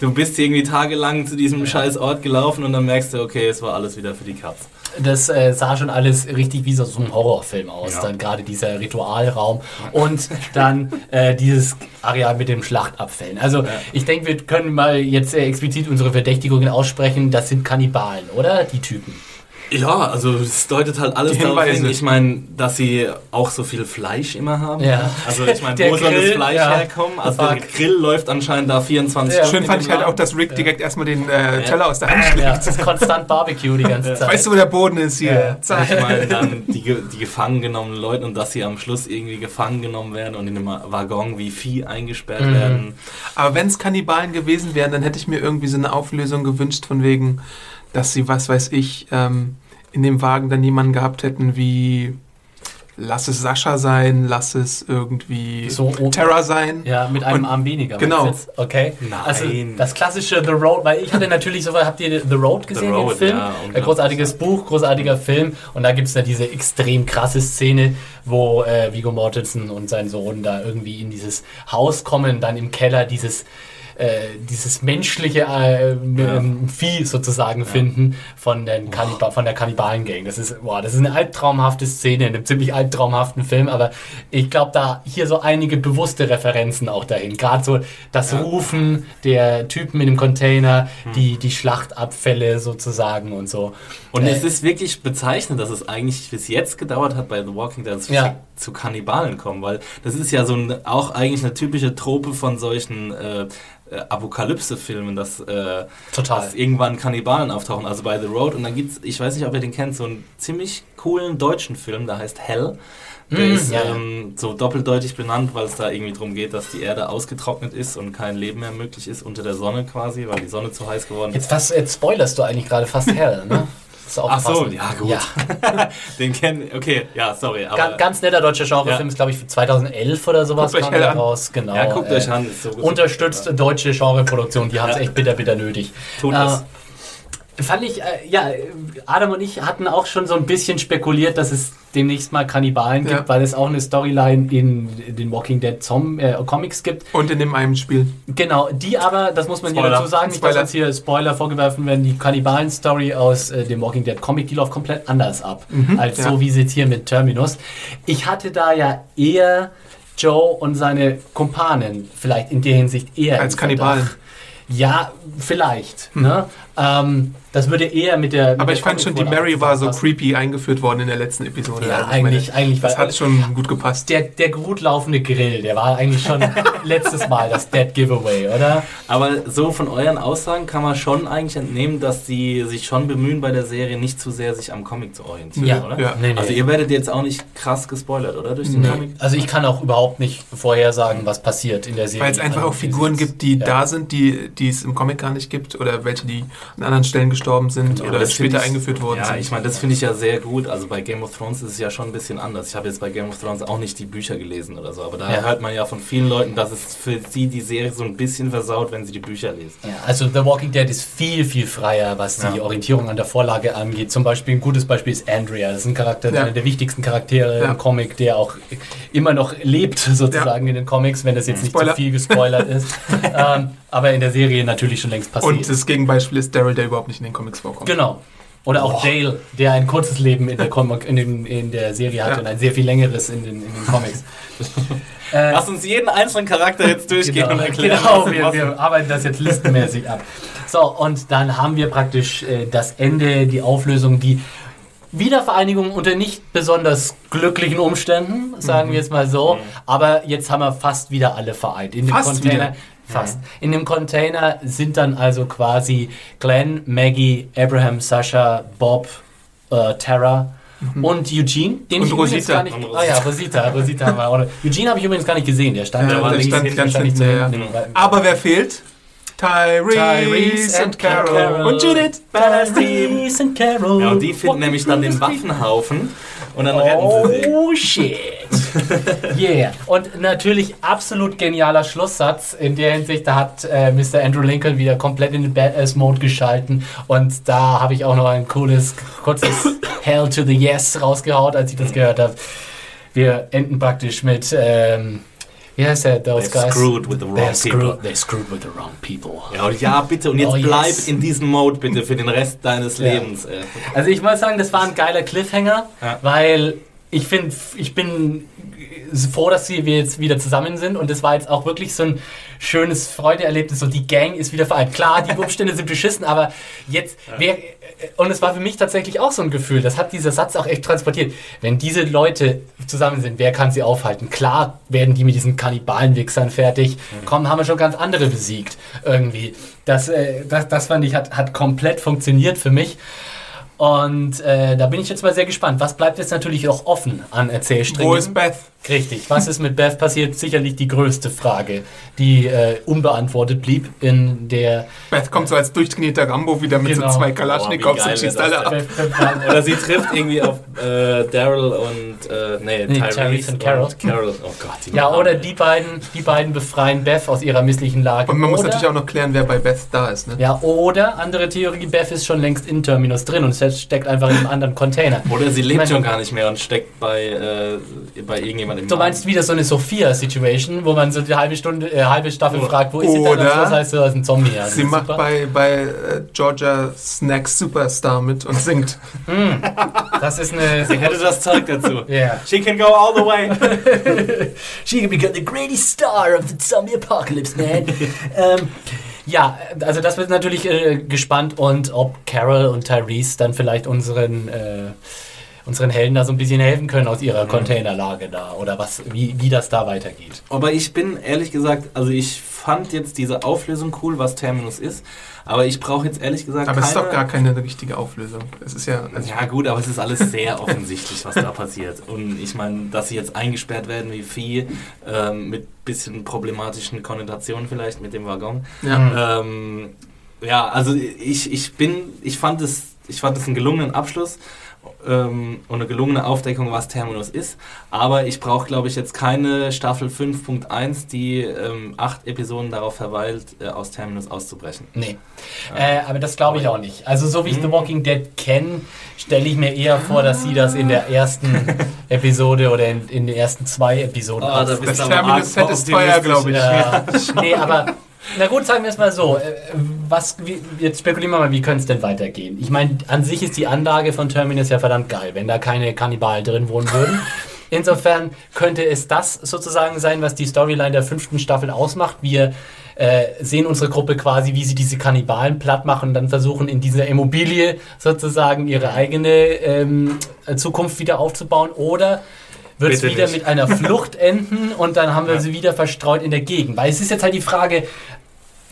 du bist irgendwie tagelang zu diesem scheiß Ort gelaufen und dann merkst du, okay, es war alles wieder für die Katz. Das äh, sah schon alles richtig wie so, so ein Horrorfilm aus. Ja. Dann gerade dieser Ritualraum und dann äh, dieses Areal mit dem Schlachtabfällen. Also ja. ich denke, wir können mal jetzt äh, explizit unsere Verdächtigungen aussprechen. Das sind Kannibalen, oder? Die Typen. Ja, also es deutet halt alles darauf hin. Ich meine, dass sie auch so viel Fleisch immer haben. Ja. Also ich meine, wo soll das Fleisch ja. herkommen? Also der Grill läuft anscheinend da 24 ja. Stunden. Schön fand ich halt auch, dass Rick direkt erstmal den äh, Teller aus der Hand schlägt. Ja, das ist konstant Barbecue die ganze Zeit. Weißt du, wo der Boden ist hier? Ich meine, dann die, die gefangen genommenen Leute und dass sie am Schluss irgendwie gefangen genommen werden und in einem Waggon wie Vieh eingesperrt mhm. werden. Aber wenn es Kannibalen gewesen wären, dann hätte ich mir irgendwie so eine Auflösung gewünscht von wegen dass sie, was weiß ich, ähm, in dem Wagen dann jemanden gehabt hätten wie lass es Sascha sein, lass es irgendwie so, Terra sein. Ja, mit einem und, Arm weniger. Genau. Okay. Nein. Also das klassische The Road, weil ich hatte natürlich so, habt ihr The Road gesehen, The Road, den Film? Ja, Ein großartiges Buch, großartiger Film. Und da gibt es ja diese extrem krasse Szene, wo äh, Vigo Mortensen und sein Sohn da irgendwie in dieses Haus kommen, dann im Keller dieses äh, dieses menschliche äh, ja. Vieh sozusagen ja. finden von, den Kanniba von der Kannibalen-Gang. Das ist, boah, das ist eine albtraumhafte Szene in einem ziemlich albtraumhaften Film, aber ich glaube, da hier so einige bewusste Referenzen auch dahin. Gerade so das ja. Rufen der Typen in dem Container, hm. die, die Schlachtabfälle sozusagen und so. Und äh, es ist wirklich bezeichnend, dass es eigentlich bis jetzt gedauert hat bei The Walking Dead, zu Kannibalen kommen, weil das ist ja so ein, auch eigentlich eine typische Trope von solchen äh, äh, Apokalypse-Filmen, dass, äh, dass irgendwann Kannibalen auftauchen, also bei The Road. Und dann gibt es, ich weiß nicht, ob ihr den kennt, so einen ziemlich coolen deutschen Film, der heißt Hell. Der mm, ist ja. ähm, so doppeldeutig benannt, weil es da irgendwie darum geht, dass die Erde ausgetrocknet ist und kein Leben mehr möglich ist unter der Sonne quasi, weil die Sonne zu heiß geworden ist. Jetzt, fast, jetzt spoilerst du eigentlich gerade fast Hell, ne? Ach so, ja gut. Ja. Den kennen, okay, ja, sorry. Ganz, ganz netter deutscher Genrefilm, ja. ist glaube ich 2011 oder sowas guckt kam der raus. Genau. Ja, guckt äh, euch an. So unterstützt deutsche Genreproduktion, die haben es echt bitter, bitter nötig. Tut äh, es. Fand ich, äh, ja, Adam und ich hatten auch schon so ein bisschen spekuliert, dass es demnächst mal Kannibalen gibt, ja. weil es auch eine Storyline in den Walking Dead Zom äh, Comics gibt. Und in dem einen Spiel. Genau, die aber, das muss man Spoiler. hier dazu sagen, nicht, dass uns hier Spoiler vorgeworfen werden, die Kannibalen-Story aus äh, dem Walking Dead Comic, die läuft komplett anders ab, mhm, als ja. so wie sie jetzt hier mit Terminus. Ich hatte da ja eher Joe und seine Kumpanen vielleicht in der Hinsicht eher als Kannibalen. Ja, vielleicht. Mhm. Ne? Ähm, das würde eher mit der. Mit Aber ich fand schon, die Mary war so creepy eingeführt worden in der letzten Episode. Ja, also eigentlich, meine, eigentlich. Das hat schon gut gepasst. Der, der gut laufende Grill, der war eigentlich schon letztes Mal das Dead Giveaway, oder? Aber so von euren Aussagen kann man schon eigentlich entnehmen, dass sie sich schon bemühen, bei der Serie nicht zu sehr sich am Comic zu orientieren, ja. oder? Ja. Nee, nee. Also ihr werdet jetzt auch nicht krass gespoilert, oder? Durch den nee. Comic? Also ich kann auch überhaupt nicht vorhersagen, was passiert in der Serie. Weil es einfach auch Figuren gibt, die ja. da sind, die, die es im Comic gar nicht gibt, oder welche, die an anderen Stellen gestorben sind ja, oder später ich, eingeführt worden ja, sind. Ja, ich meine, das finde ich ja sehr gut. Also bei Game of Thrones ist es ja schon ein bisschen anders. Ich habe jetzt bei Game of Thrones auch nicht die Bücher gelesen oder so, aber da ja. hört man ja von vielen Leuten, dass es für sie die Serie so ein bisschen versaut, wenn sie die Bücher lesen. Ja, also The Walking Dead ist viel, viel freier, was die Orientierung an der Vorlage angeht. Zum Beispiel ein gutes Beispiel ist Andrea. Das ist ein Charakter, einer der wichtigsten Charaktere im Comic, der auch immer noch lebt, sozusagen in den Comics, wenn das jetzt nicht Spoiler. zu viel gespoilert ist. ähm, aber in der Serie natürlich schon längst passiert. Und das Gegenbeispiel ist Daryl, der überhaupt nicht in den Comics vorkommt. Genau. Oder auch Boah. Dale, der ein kurzes Leben in der, in, den, in der Serie hatte ja. und ein sehr viel längeres in den, in den Comics. äh, Lass uns jeden einzelnen Charakter jetzt durchgehen genau, und erklären. Genau, wir, wir, arbeiten das jetzt listenmäßig ab. So, und dann haben wir praktisch äh, das Ende, die Auflösung, die Wiedervereinigung unter nicht besonders glücklichen Umständen, sagen mhm. wir jetzt mal so. Mhm. Aber jetzt haben wir fast wieder alle vereint. In dem fast Container. Wieder. Fast. Ja. In dem Container sind dann also quasi Glenn, Maggie, Abraham, Sascha, Bob, äh, Tara Mhm. Und Eugene, den und ich Rosita. gar nicht. Ah ja, Rosita, Rosita wir auch. Eugene habe ich übrigens gar nicht gesehen. Der stand ja, der stand ganz hinten. Ja. Aber wer fehlt? Tyrese, Tyrese and Carol. Carol. Und Judith. Tyrese and Carol. Ja, und die finden nämlich dann den Waffenhaufen und dann retten sie sich. Oh shit. yeah. Und natürlich absolut genialer Schlusssatz. In der Hinsicht, da hat äh, Mr. Andrew Lincoln wieder komplett in den Badass-Mode geschalten. Und da habe ich auch noch ein cooles, kurzes Hell to the Yes rausgehaut, als ich das gehört habe. Wir enden praktisch mit. Ähm, heißt der? Those guys? Screwed with the wrong screwed, people. They're screwed with the wrong people. Ja, ja bitte. Und jetzt oh, bleib yes. in diesem Mode bitte für den Rest deines ja. Lebens. Also ich muss sagen, das war ein geiler Cliffhanger, ja. weil ich finde, ich bin froh, dass wir jetzt wieder zusammen sind und es war jetzt auch wirklich so ein schönes Freudeerlebnis und die Gang ist wieder vereint. Klar, die Umstände sind beschissen, aber jetzt, ja. wer, und es war für mich tatsächlich auch so ein Gefühl, das hat dieser Satz auch echt transportiert. Wenn diese Leute zusammen sind, wer kann sie aufhalten? Klar werden die mit diesen Kannibalenwichsern fertig. Mhm. Komm, haben wir schon ganz andere besiegt irgendwie. Das, äh, das, das fand ich, hat, hat komplett funktioniert für mich. Und äh, da bin ich jetzt mal sehr gespannt. Was bleibt jetzt natürlich auch offen an Erzählsträngen? Wo ist Beth? Richtig. Was ist mit Beth passiert? Sicherlich die größte Frage, die äh, unbeantwortet blieb in der. Beth kommt so als durchtrainierter Rambo wieder mit genau. so zwei Kalaschnikows und schießt alle ab. Oder sie trifft irgendwie auf äh, Daryl und äh, nee, nee Tyrese und Carol. Und Carol. Oh Gott. Ja, oder die beiden, die beiden befreien Beth aus ihrer misslichen Lage. Und man oder, muss natürlich auch noch klären, wer bei Beth da ist. Ne? Ja, oder andere Theorie, Beth ist schon längst in Terminus drin und steckt einfach in einem anderen Container. Oder sie lebt schon gar nicht mehr und steckt bei, äh, bei irgendjemandem im Du meinst wieder so eine Sophia-Situation, wo man so die halbe Stunde, äh, halbe Staffel oh. fragt, wo ist sie denn? Und das heißt so, das ist ein Zombie. Ja, sie macht bei, bei äh, Georgia Snacks Superstar mit und singt. Mm, das ist eine... sie hätte das Zeug dazu. Yeah. She can go all the way. She can become the greatest star of the zombie apocalypse, man. ähm, ja, also das wird natürlich äh, gespannt und ob Carol und Tyrese dann vielleicht unseren äh, unseren Helden da so ein bisschen helfen können aus ihrer mhm. Containerlage da oder was, wie, wie das da weitergeht. Aber ich bin ehrlich gesagt, also ich fand jetzt diese Auflösung cool, was Terminus ist. Aber ich brauche jetzt ehrlich gesagt. Aber es ist doch gar keine richtige Auflösung. Es ist ja. Also ja, gut, aber es ist alles sehr offensichtlich, was da passiert. Und ich meine, dass sie jetzt eingesperrt werden wie Vieh, ähm, mit bisschen problematischen Konnotationen vielleicht mit dem Waggon. Ja, ähm, ja also ich, ich bin, ich fand es, ich fand es einen gelungenen Abschluss ähm, und eine gelungene Aufdeckung, was Terminus ist. Aber ich brauche, glaube ich, jetzt keine Staffel 5.1, die ähm, acht Episoden darauf verweilt, äh, aus Terminus auszubrechen. Nee. Ja. Äh, aber das glaube ich auch nicht. Also so wie ich mhm. The Walking Dead kenne, stelle ich mir eher vor, dass sie das in der ersten Episode oder in, in den ersten zwei Episoden oh, da bist Das Terminus Set ist teuer, glaube ich. Ja. nee, aber na gut, sagen wir es mal so. Äh, was, wie, jetzt spekulieren wir mal, wie könnte es denn weitergehen? Ich meine, an sich ist die Anlage von Terminus ja verdammt geil, wenn da keine Kannibalen drin wohnen würden. Insofern könnte es das sozusagen sein, was die Storyline der fünften Staffel ausmacht. Wir äh, sehen unsere Gruppe quasi, wie sie diese Kannibalen platt machen und dann versuchen, in dieser Immobilie sozusagen ihre eigene ähm, Zukunft wieder aufzubauen. Oder wird es wieder nicht. mit einer Flucht enden und dann haben wir ja. sie wieder verstreut in der Gegend. Weil es ist jetzt halt die Frage,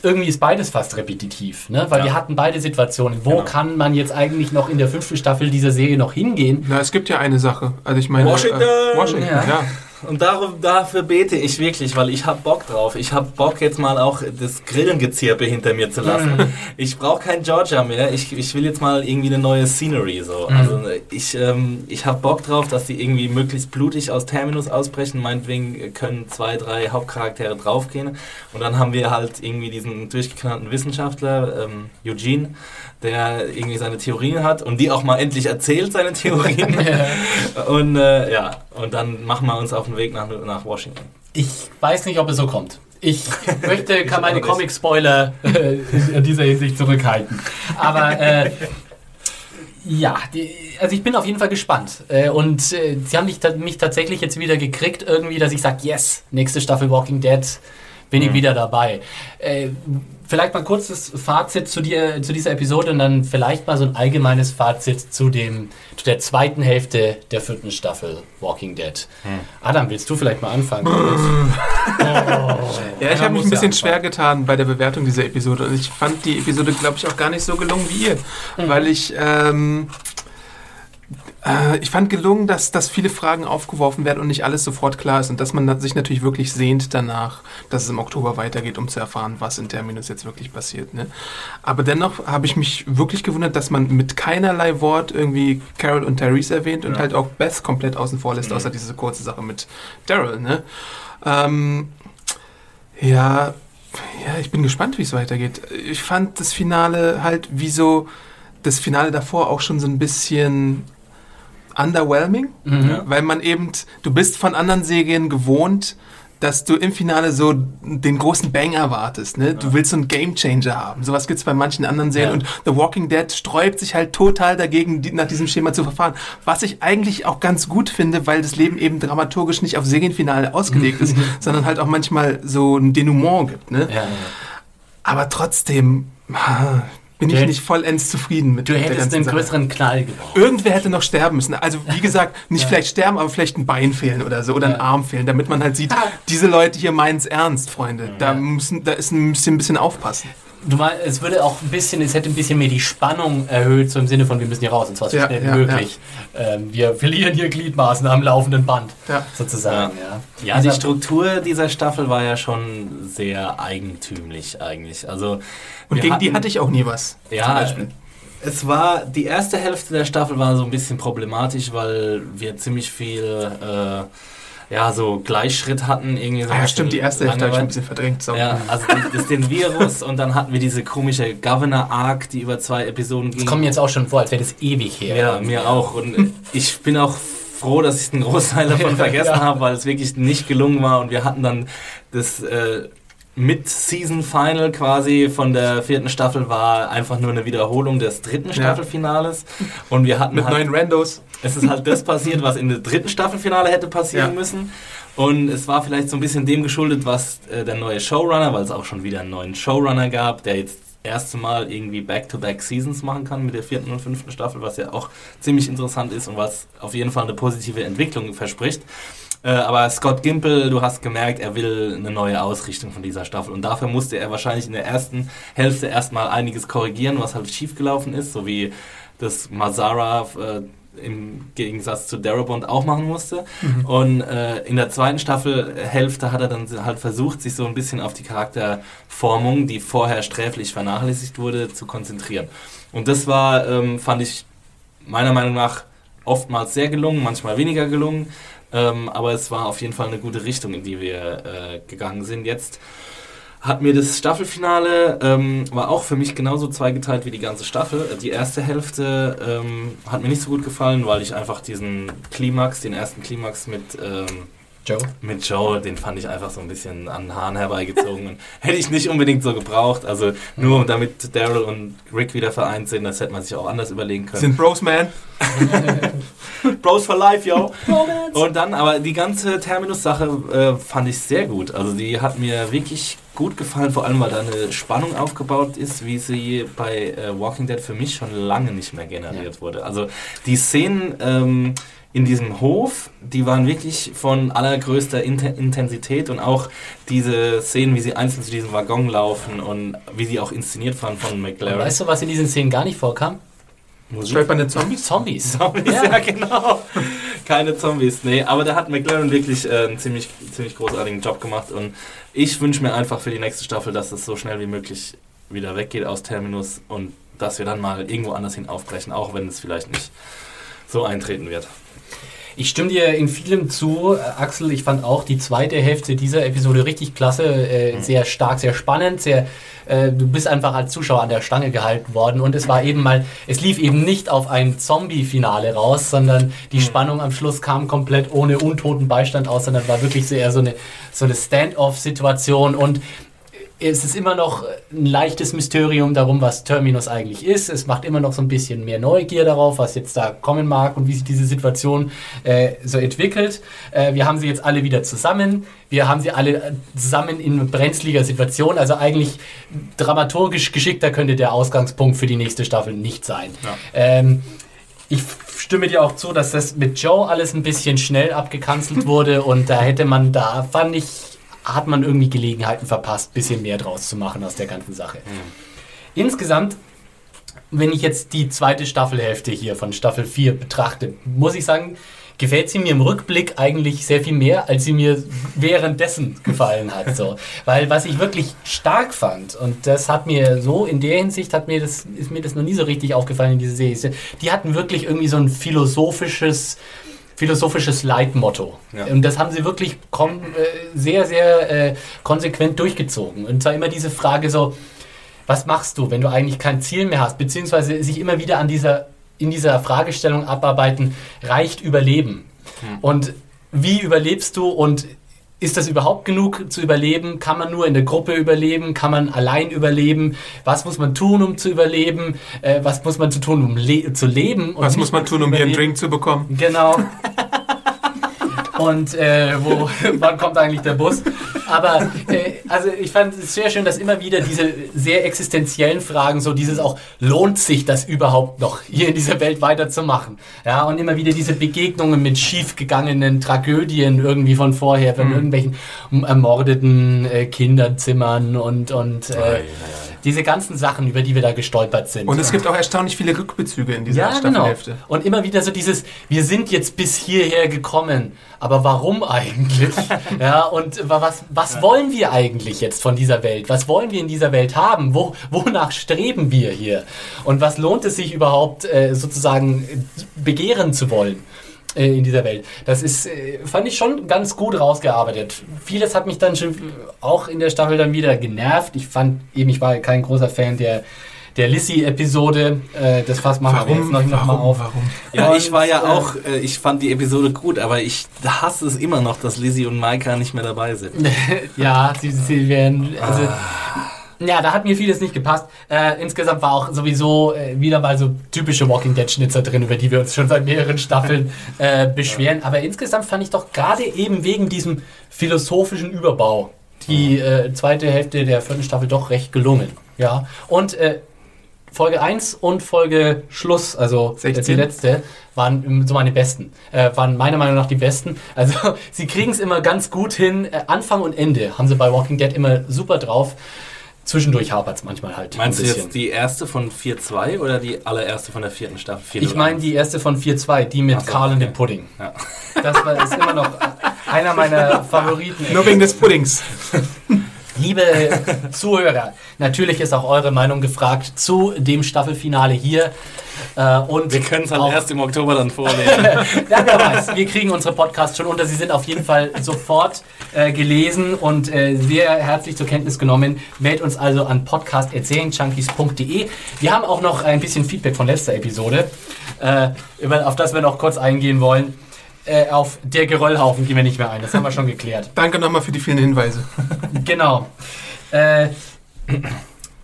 irgendwie ist beides fast repetitiv, ne? weil ja. wir hatten beide Situationen. Wo genau. kann man jetzt eigentlich noch in der fünften Staffel dieser Serie noch hingehen? Na, es gibt ja eine Sache. Also ich meine, Washington! Äh, Washington, ja. ja. Und darum, dafür bete ich wirklich, weil ich habe Bock drauf. Ich habe Bock jetzt mal auch das Grillengezirpe hinter mir zu lassen. Mhm. Ich brauche kein Georgia mehr. Ich, ich will jetzt mal irgendwie eine neue Scenery so. Mhm. Also ich, ähm, ich habe Bock drauf, dass die irgendwie möglichst blutig aus Terminus ausbrechen. Meinetwegen können zwei, drei Hauptcharaktere draufgehen. Und dann haben wir halt irgendwie diesen durchgeknallten Wissenschaftler, ähm, Eugene, der irgendwie seine Theorien hat und die auch mal endlich erzählt, seine Theorien. und äh, ja, und dann machen wir uns auf den Weg nach, nach Washington. Ich weiß nicht, ob es so kommt. Ich möchte, kann meine Comic-Spoiler äh, in dieser Hinsicht zurückhalten. Aber äh, ja, die, also ich bin auf jeden Fall gespannt. Äh, und äh, sie haben mich, mich, tatsächlich jetzt wieder gekriegt, irgendwie, dass ich sage, yes, nächste Staffel Walking Dead bin ich mhm. wieder dabei. Vielleicht mal ein kurzes Fazit zu, dir, zu dieser Episode und dann vielleicht mal so ein allgemeines Fazit zu, dem, zu der zweiten Hälfte der vierten Staffel Walking Dead. Hm. Adam, willst du vielleicht mal anfangen? oh, ja, ich habe mich ein bisschen schwer getan bei der Bewertung dieser Episode und ich fand die Episode, glaube ich, auch gar nicht so gelungen wie ihr, mhm. weil ich... Ähm, Äh, ich fand gelungen, dass, dass viele Fragen aufgeworfen werden und nicht alles sofort klar ist und dass man sich natürlich wirklich sehnt danach, dass es im Oktober weitergeht, um zu erfahren, was in Terminus jetzt wirklich passiert. Ne? Aber dennoch habe ich mich wirklich gewundert, dass man mit keinerlei Wort irgendwie Carol und Therese erwähnt und ja. halt auch Beth komplett außen vor lässt, mhm. außer diese kurze Sache mit Daryl. Ne? Ähm, ja, ja, ich bin gespannt, wie es weitergeht. Ich fand das Finale halt wie so das Finale davor auch schon so ein bisschen underwhelming, mhm. weil man eben, du bist von anderen Serien gewohnt, dass du im Finale so den großen Bang erwartest. Ne? Du willst so einen Gamechanger haben. Sowas gibt es bei manchen anderen Serien. Ja. Und The Walking Dead sträubt sich halt total dagegen, nach diesem Schema zu verfahren. Was ich eigentlich auch ganz gut finde, weil das Leben eben dramaturgisch nicht auf Serienfinale ausgelegt ist, sondern halt auch manchmal so ein Denouement gibt. Ne? Ja, ja. Aber trotzdem, bin ich nicht vollends zufrieden mit Du hättest einen größeren Knall gebraucht. Irgendwer hätte noch sterben müssen. Also wie gesagt, nicht ja. vielleicht sterben, aber vielleicht ein Bein fehlen oder so oder ja. ein Arm fehlen, damit man halt sieht, ah. diese Leute hier meinen es ernst, Freunde. Da, müssen, da ist ein bisschen, ein bisschen aufpassen. Du meinst, es würde auch ein bisschen, es hätte ein bisschen mehr die Spannung erhöht, so im Sinne von, wir müssen hier raus, und zwar so ja, schnell wie ja, möglich. Ja. Ähm, wir verlieren hier Gliedmaßen am laufenden Band, sozusagen. Ja, ja. die Struktur dieser Staffel war ja schon sehr eigentümlich eigentlich. Also, und gegen hatten, die hatte ich auch nie was. Ja, es war, die erste Hälfte der Staffel war so ein bisschen problematisch, weil wir ziemlich viel... Äh, ja, so Gleichschritt hatten. Irgendwie so ah, ja, stimmt, die erste Hälfte habe ich ein bisschen verdrängt. So. Ja, also das, den Virus und dann hatten wir diese komische Governor-Arc, die über zwei Episoden ging. Das kommt mir jetzt auch schon vor, als wäre das ewig her. Ja, mir auch. Und ich bin auch froh, dass ich den Großteil davon vergessen ja. habe, weil es wirklich nicht gelungen war und wir hatten dann das... Äh, Mid-Season-Final quasi von der vierten Staffel war einfach nur eine Wiederholung des dritten Staffelfinales. Und wir hatten Mit halt, neuen Randos. Es ist halt das passiert, was in der dritten Staffelfinale hätte passieren ja. müssen. Und es war vielleicht so ein bisschen dem geschuldet, was äh, der neue Showrunner, weil es auch schon wieder einen neuen Showrunner gab, der jetzt das erste Mal irgendwie Back-to-Back-Seasons machen kann mit der vierten und fünften Staffel, was ja auch ziemlich interessant ist und was auf jeden Fall eine positive Entwicklung verspricht. Äh, aber Scott Gimple, du hast gemerkt, er will eine neue Ausrichtung von dieser Staffel. Und dafür musste er wahrscheinlich in der ersten Hälfte erstmal einiges korrigieren, was halt schiefgelaufen ist, so wie das Mazara äh, im Gegensatz zu Darabont auch machen musste. Mhm. Und äh, in der zweiten Staffelhälfte hat er dann halt versucht, sich so ein bisschen auf die Charakterformung, die vorher sträflich vernachlässigt wurde, zu konzentrieren. Und das war, ähm, fand ich meiner Meinung nach oftmals sehr gelungen, manchmal weniger gelungen. Ähm, aber es war auf jeden Fall eine gute Richtung, in die wir äh, gegangen sind. Jetzt hat mir das Staffelfinale, ähm, war auch für mich genauso zweigeteilt wie die ganze Staffel. Die erste Hälfte ähm, hat mir nicht so gut gefallen, weil ich einfach diesen Klimax, den ersten Klimax mit ähm, Joe? Mit Joe, den fand ich einfach so ein bisschen an den Haaren herbeigezogen. hätte ich nicht unbedingt so gebraucht. Also nur damit Daryl und Rick wieder vereint sind, das hätte man sich auch anders überlegen können. Sind Bros, man. Bros for life, yo. Und dann, aber die ganze Terminus-Sache äh, fand ich sehr gut. Also die hat mir wirklich gut gefallen, vor allem weil da eine Spannung aufgebaut ist, wie sie bei äh, Walking Dead für mich schon lange nicht mehr generiert ja. wurde. Also die Szenen ähm, in diesem Hof, die waren wirklich von allergrößter Intensität und auch diese Szenen, wie sie einzeln zu diesem Waggon laufen und wie sie auch inszeniert waren von McLaren. weißt du, was in diesen Szenen gar nicht vorkam? Stolpernde Zombies? Zombies. Zombies, ja. ja. genau. Keine Zombies, nee. Aber da hat McLaren wirklich äh, einen ziemlich, ziemlich großartigen Job gemacht und ich wünsche mir einfach für die nächste Staffel, dass es so schnell wie möglich wieder weggeht aus Terminus und dass wir dann mal irgendwo anders hin aufbrechen, auch wenn es vielleicht nicht so eintreten wird. Ich stimme dir in vielem zu, äh, Axel. Ich fand auch die zweite Hälfte dieser Episode richtig klasse, äh, mhm. sehr stark, sehr spannend, sehr. Äh, du bist einfach als Zuschauer an der Stange gehalten worden und es war eben mal, es lief eben nicht auf ein Zombie-Finale raus, sondern die mhm. Spannung am Schluss kam komplett ohne untoten Beistand aus, sondern war wirklich so eher so eine, so eine Stand-off-Situation und es ist immer noch ein leichtes Mysterium darum, was Terminus eigentlich ist. Es macht immer noch so ein bisschen mehr Neugier darauf, was jetzt da kommen mag und wie sich diese Situation äh, so entwickelt. Äh, wir haben sie jetzt alle wieder zusammen. Wir haben sie alle zusammen in brenzliger Situation. Also eigentlich dramaturgisch geschickter könnte der Ausgangspunkt für die nächste Staffel nicht sein. Ja. Ähm, ich stimme dir auch zu, dass das mit Joe alles ein bisschen schnell abgekanzelt wurde und da hätte man da, fand ich, hat man irgendwie Gelegenheiten verpasst, ein bisschen mehr draus zu machen aus der ganzen Sache. Mhm. Insgesamt wenn ich jetzt die zweite Staffelhälfte hier von Staffel 4 betrachte, muss ich sagen, gefällt sie mir im Rückblick eigentlich sehr viel mehr, als sie mir währenddessen gefallen hat. So. Weil was ich wirklich stark fand, und das hat mir so in der Hinsicht hat mir das, ist mir das noch nie so richtig aufgefallen in dieser Serie, die hatten wirklich irgendwie so ein philosophisches philosophisches Leitmotto. Ja. Und das haben sie wirklich äh, sehr, sehr äh, konsequent durchgezogen. Und zwar immer diese Frage so, was machst du, wenn du eigentlich kein Ziel mehr hast, beziehungsweise sich immer wieder an dieser in dieser Fragestellung abarbeiten, reicht Überleben? Hm. Und wie überlebst du und ist das überhaupt genug zu überleben? Kann man nur in der Gruppe überleben? Kann man allein überleben? Was muss man tun, um zu überleben? Äh, was muss man zu tun, um le zu leben? was muss man tun, um hier einen Drink zu bekommen? Genau. und äh, wo, wann kommt eigentlich der Bus? Aber äh, also ich fand es sehr schön, dass immer wieder diese sehr existenziellen Fragen, so dieses auch, lohnt sich das überhaupt noch, hier in dieser Welt weiterzumachen? Ja, und immer wieder diese Begegnungen mit schiefgegangenen Tragödien irgendwie von vorher, von mhm. irgendwelchen ermordeten äh, Kinderzimmern und, und äh, ja, ja, ja diese ganzen Sachen, über die wir da gestolpert sind. Und es gibt auch erstaunlich viele Rückbezüge in dieser ja, Staffelhälfte. Genau. Und immer wieder so dieses, wir sind jetzt bis hierher gekommen, aber warum eigentlich? ja, und was, was wollen wir eigentlich jetzt von dieser Welt? Was wollen wir in dieser Welt haben? Wo, wonach streben wir hier? Und was lohnt es sich überhaupt äh, sozusagen begehren zu wollen? Äh, in dieser Welt. Das ist, äh, fand ich schon ganz gut rausgearbeitet. Vieles hat mich dann schon auch in der Staffel dann wieder genervt. Ich fand eben, ich war kein großer Fan der der Lissy-Episode. Äh, das Fass machen warum, wir jetzt noch, noch mal auf. Warum? Ja, und, ich war ja äh, auch, äh, ich fand die Episode gut, aber ich hasse es immer noch, dass Lizzie und Maika nicht mehr dabei sind. ja, sie, sie werden. Also, ah. Ja, da hat mir vieles nicht gepasst. Äh, insgesamt war auch sowieso äh, wieder mal so typische Walking Dead Schnitzer drin, über die wir uns schon seit mehreren Staffeln äh, beschweren. Aber insgesamt fand ich doch gerade eben wegen diesem philosophischen Überbau die äh, zweite Hälfte der vierten Staffel doch recht gelungen. Ja. Und äh, Folge 1 und Folge Schluss, also 16. die letzte, waren so meine besten. Äh, waren meiner Meinung nach die besten. Also sie kriegen es immer ganz gut hin. Äh, Anfang und Ende haben sie bei Walking Dead immer super drauf. Zwischendurch hapert es manchmal halt. Meinst du jetzt die erste von 4.2 oder die allererste von der vierten Staffel? 4 ich meine die erste von 4.2, die mit so, Karl okay. und dem Pudding. Ja. Das war, ist immer noch einer meiner Favoriten. Nur wegen des Puddings. Liebe Zuhörer, natürlich ist auch eure Meinung gefragt zu dem Staffelfinale hier. Äh, und wir können es dann erst im Oktober dann vorlesen. ja, wer weiß. Wir kriegen unsere Podcasts schon unter. Sie sind auf jeden Fall sofort äh, gelesen und äh, sehr herzlich zur Kenntnis genommen. Meldet uns also an podcast.erzählenjunkies.de. Wir haben auch noch ein bisschen Feedback von letzter Episode, äh, auf das wir noch kurz eingehen wollen. Äh, auf der Geröllhaufen gehen wir nicht mehr ein. Das haben wir schon geklärt. Danke nochmal für die vielen Hinweise. genau. Äh,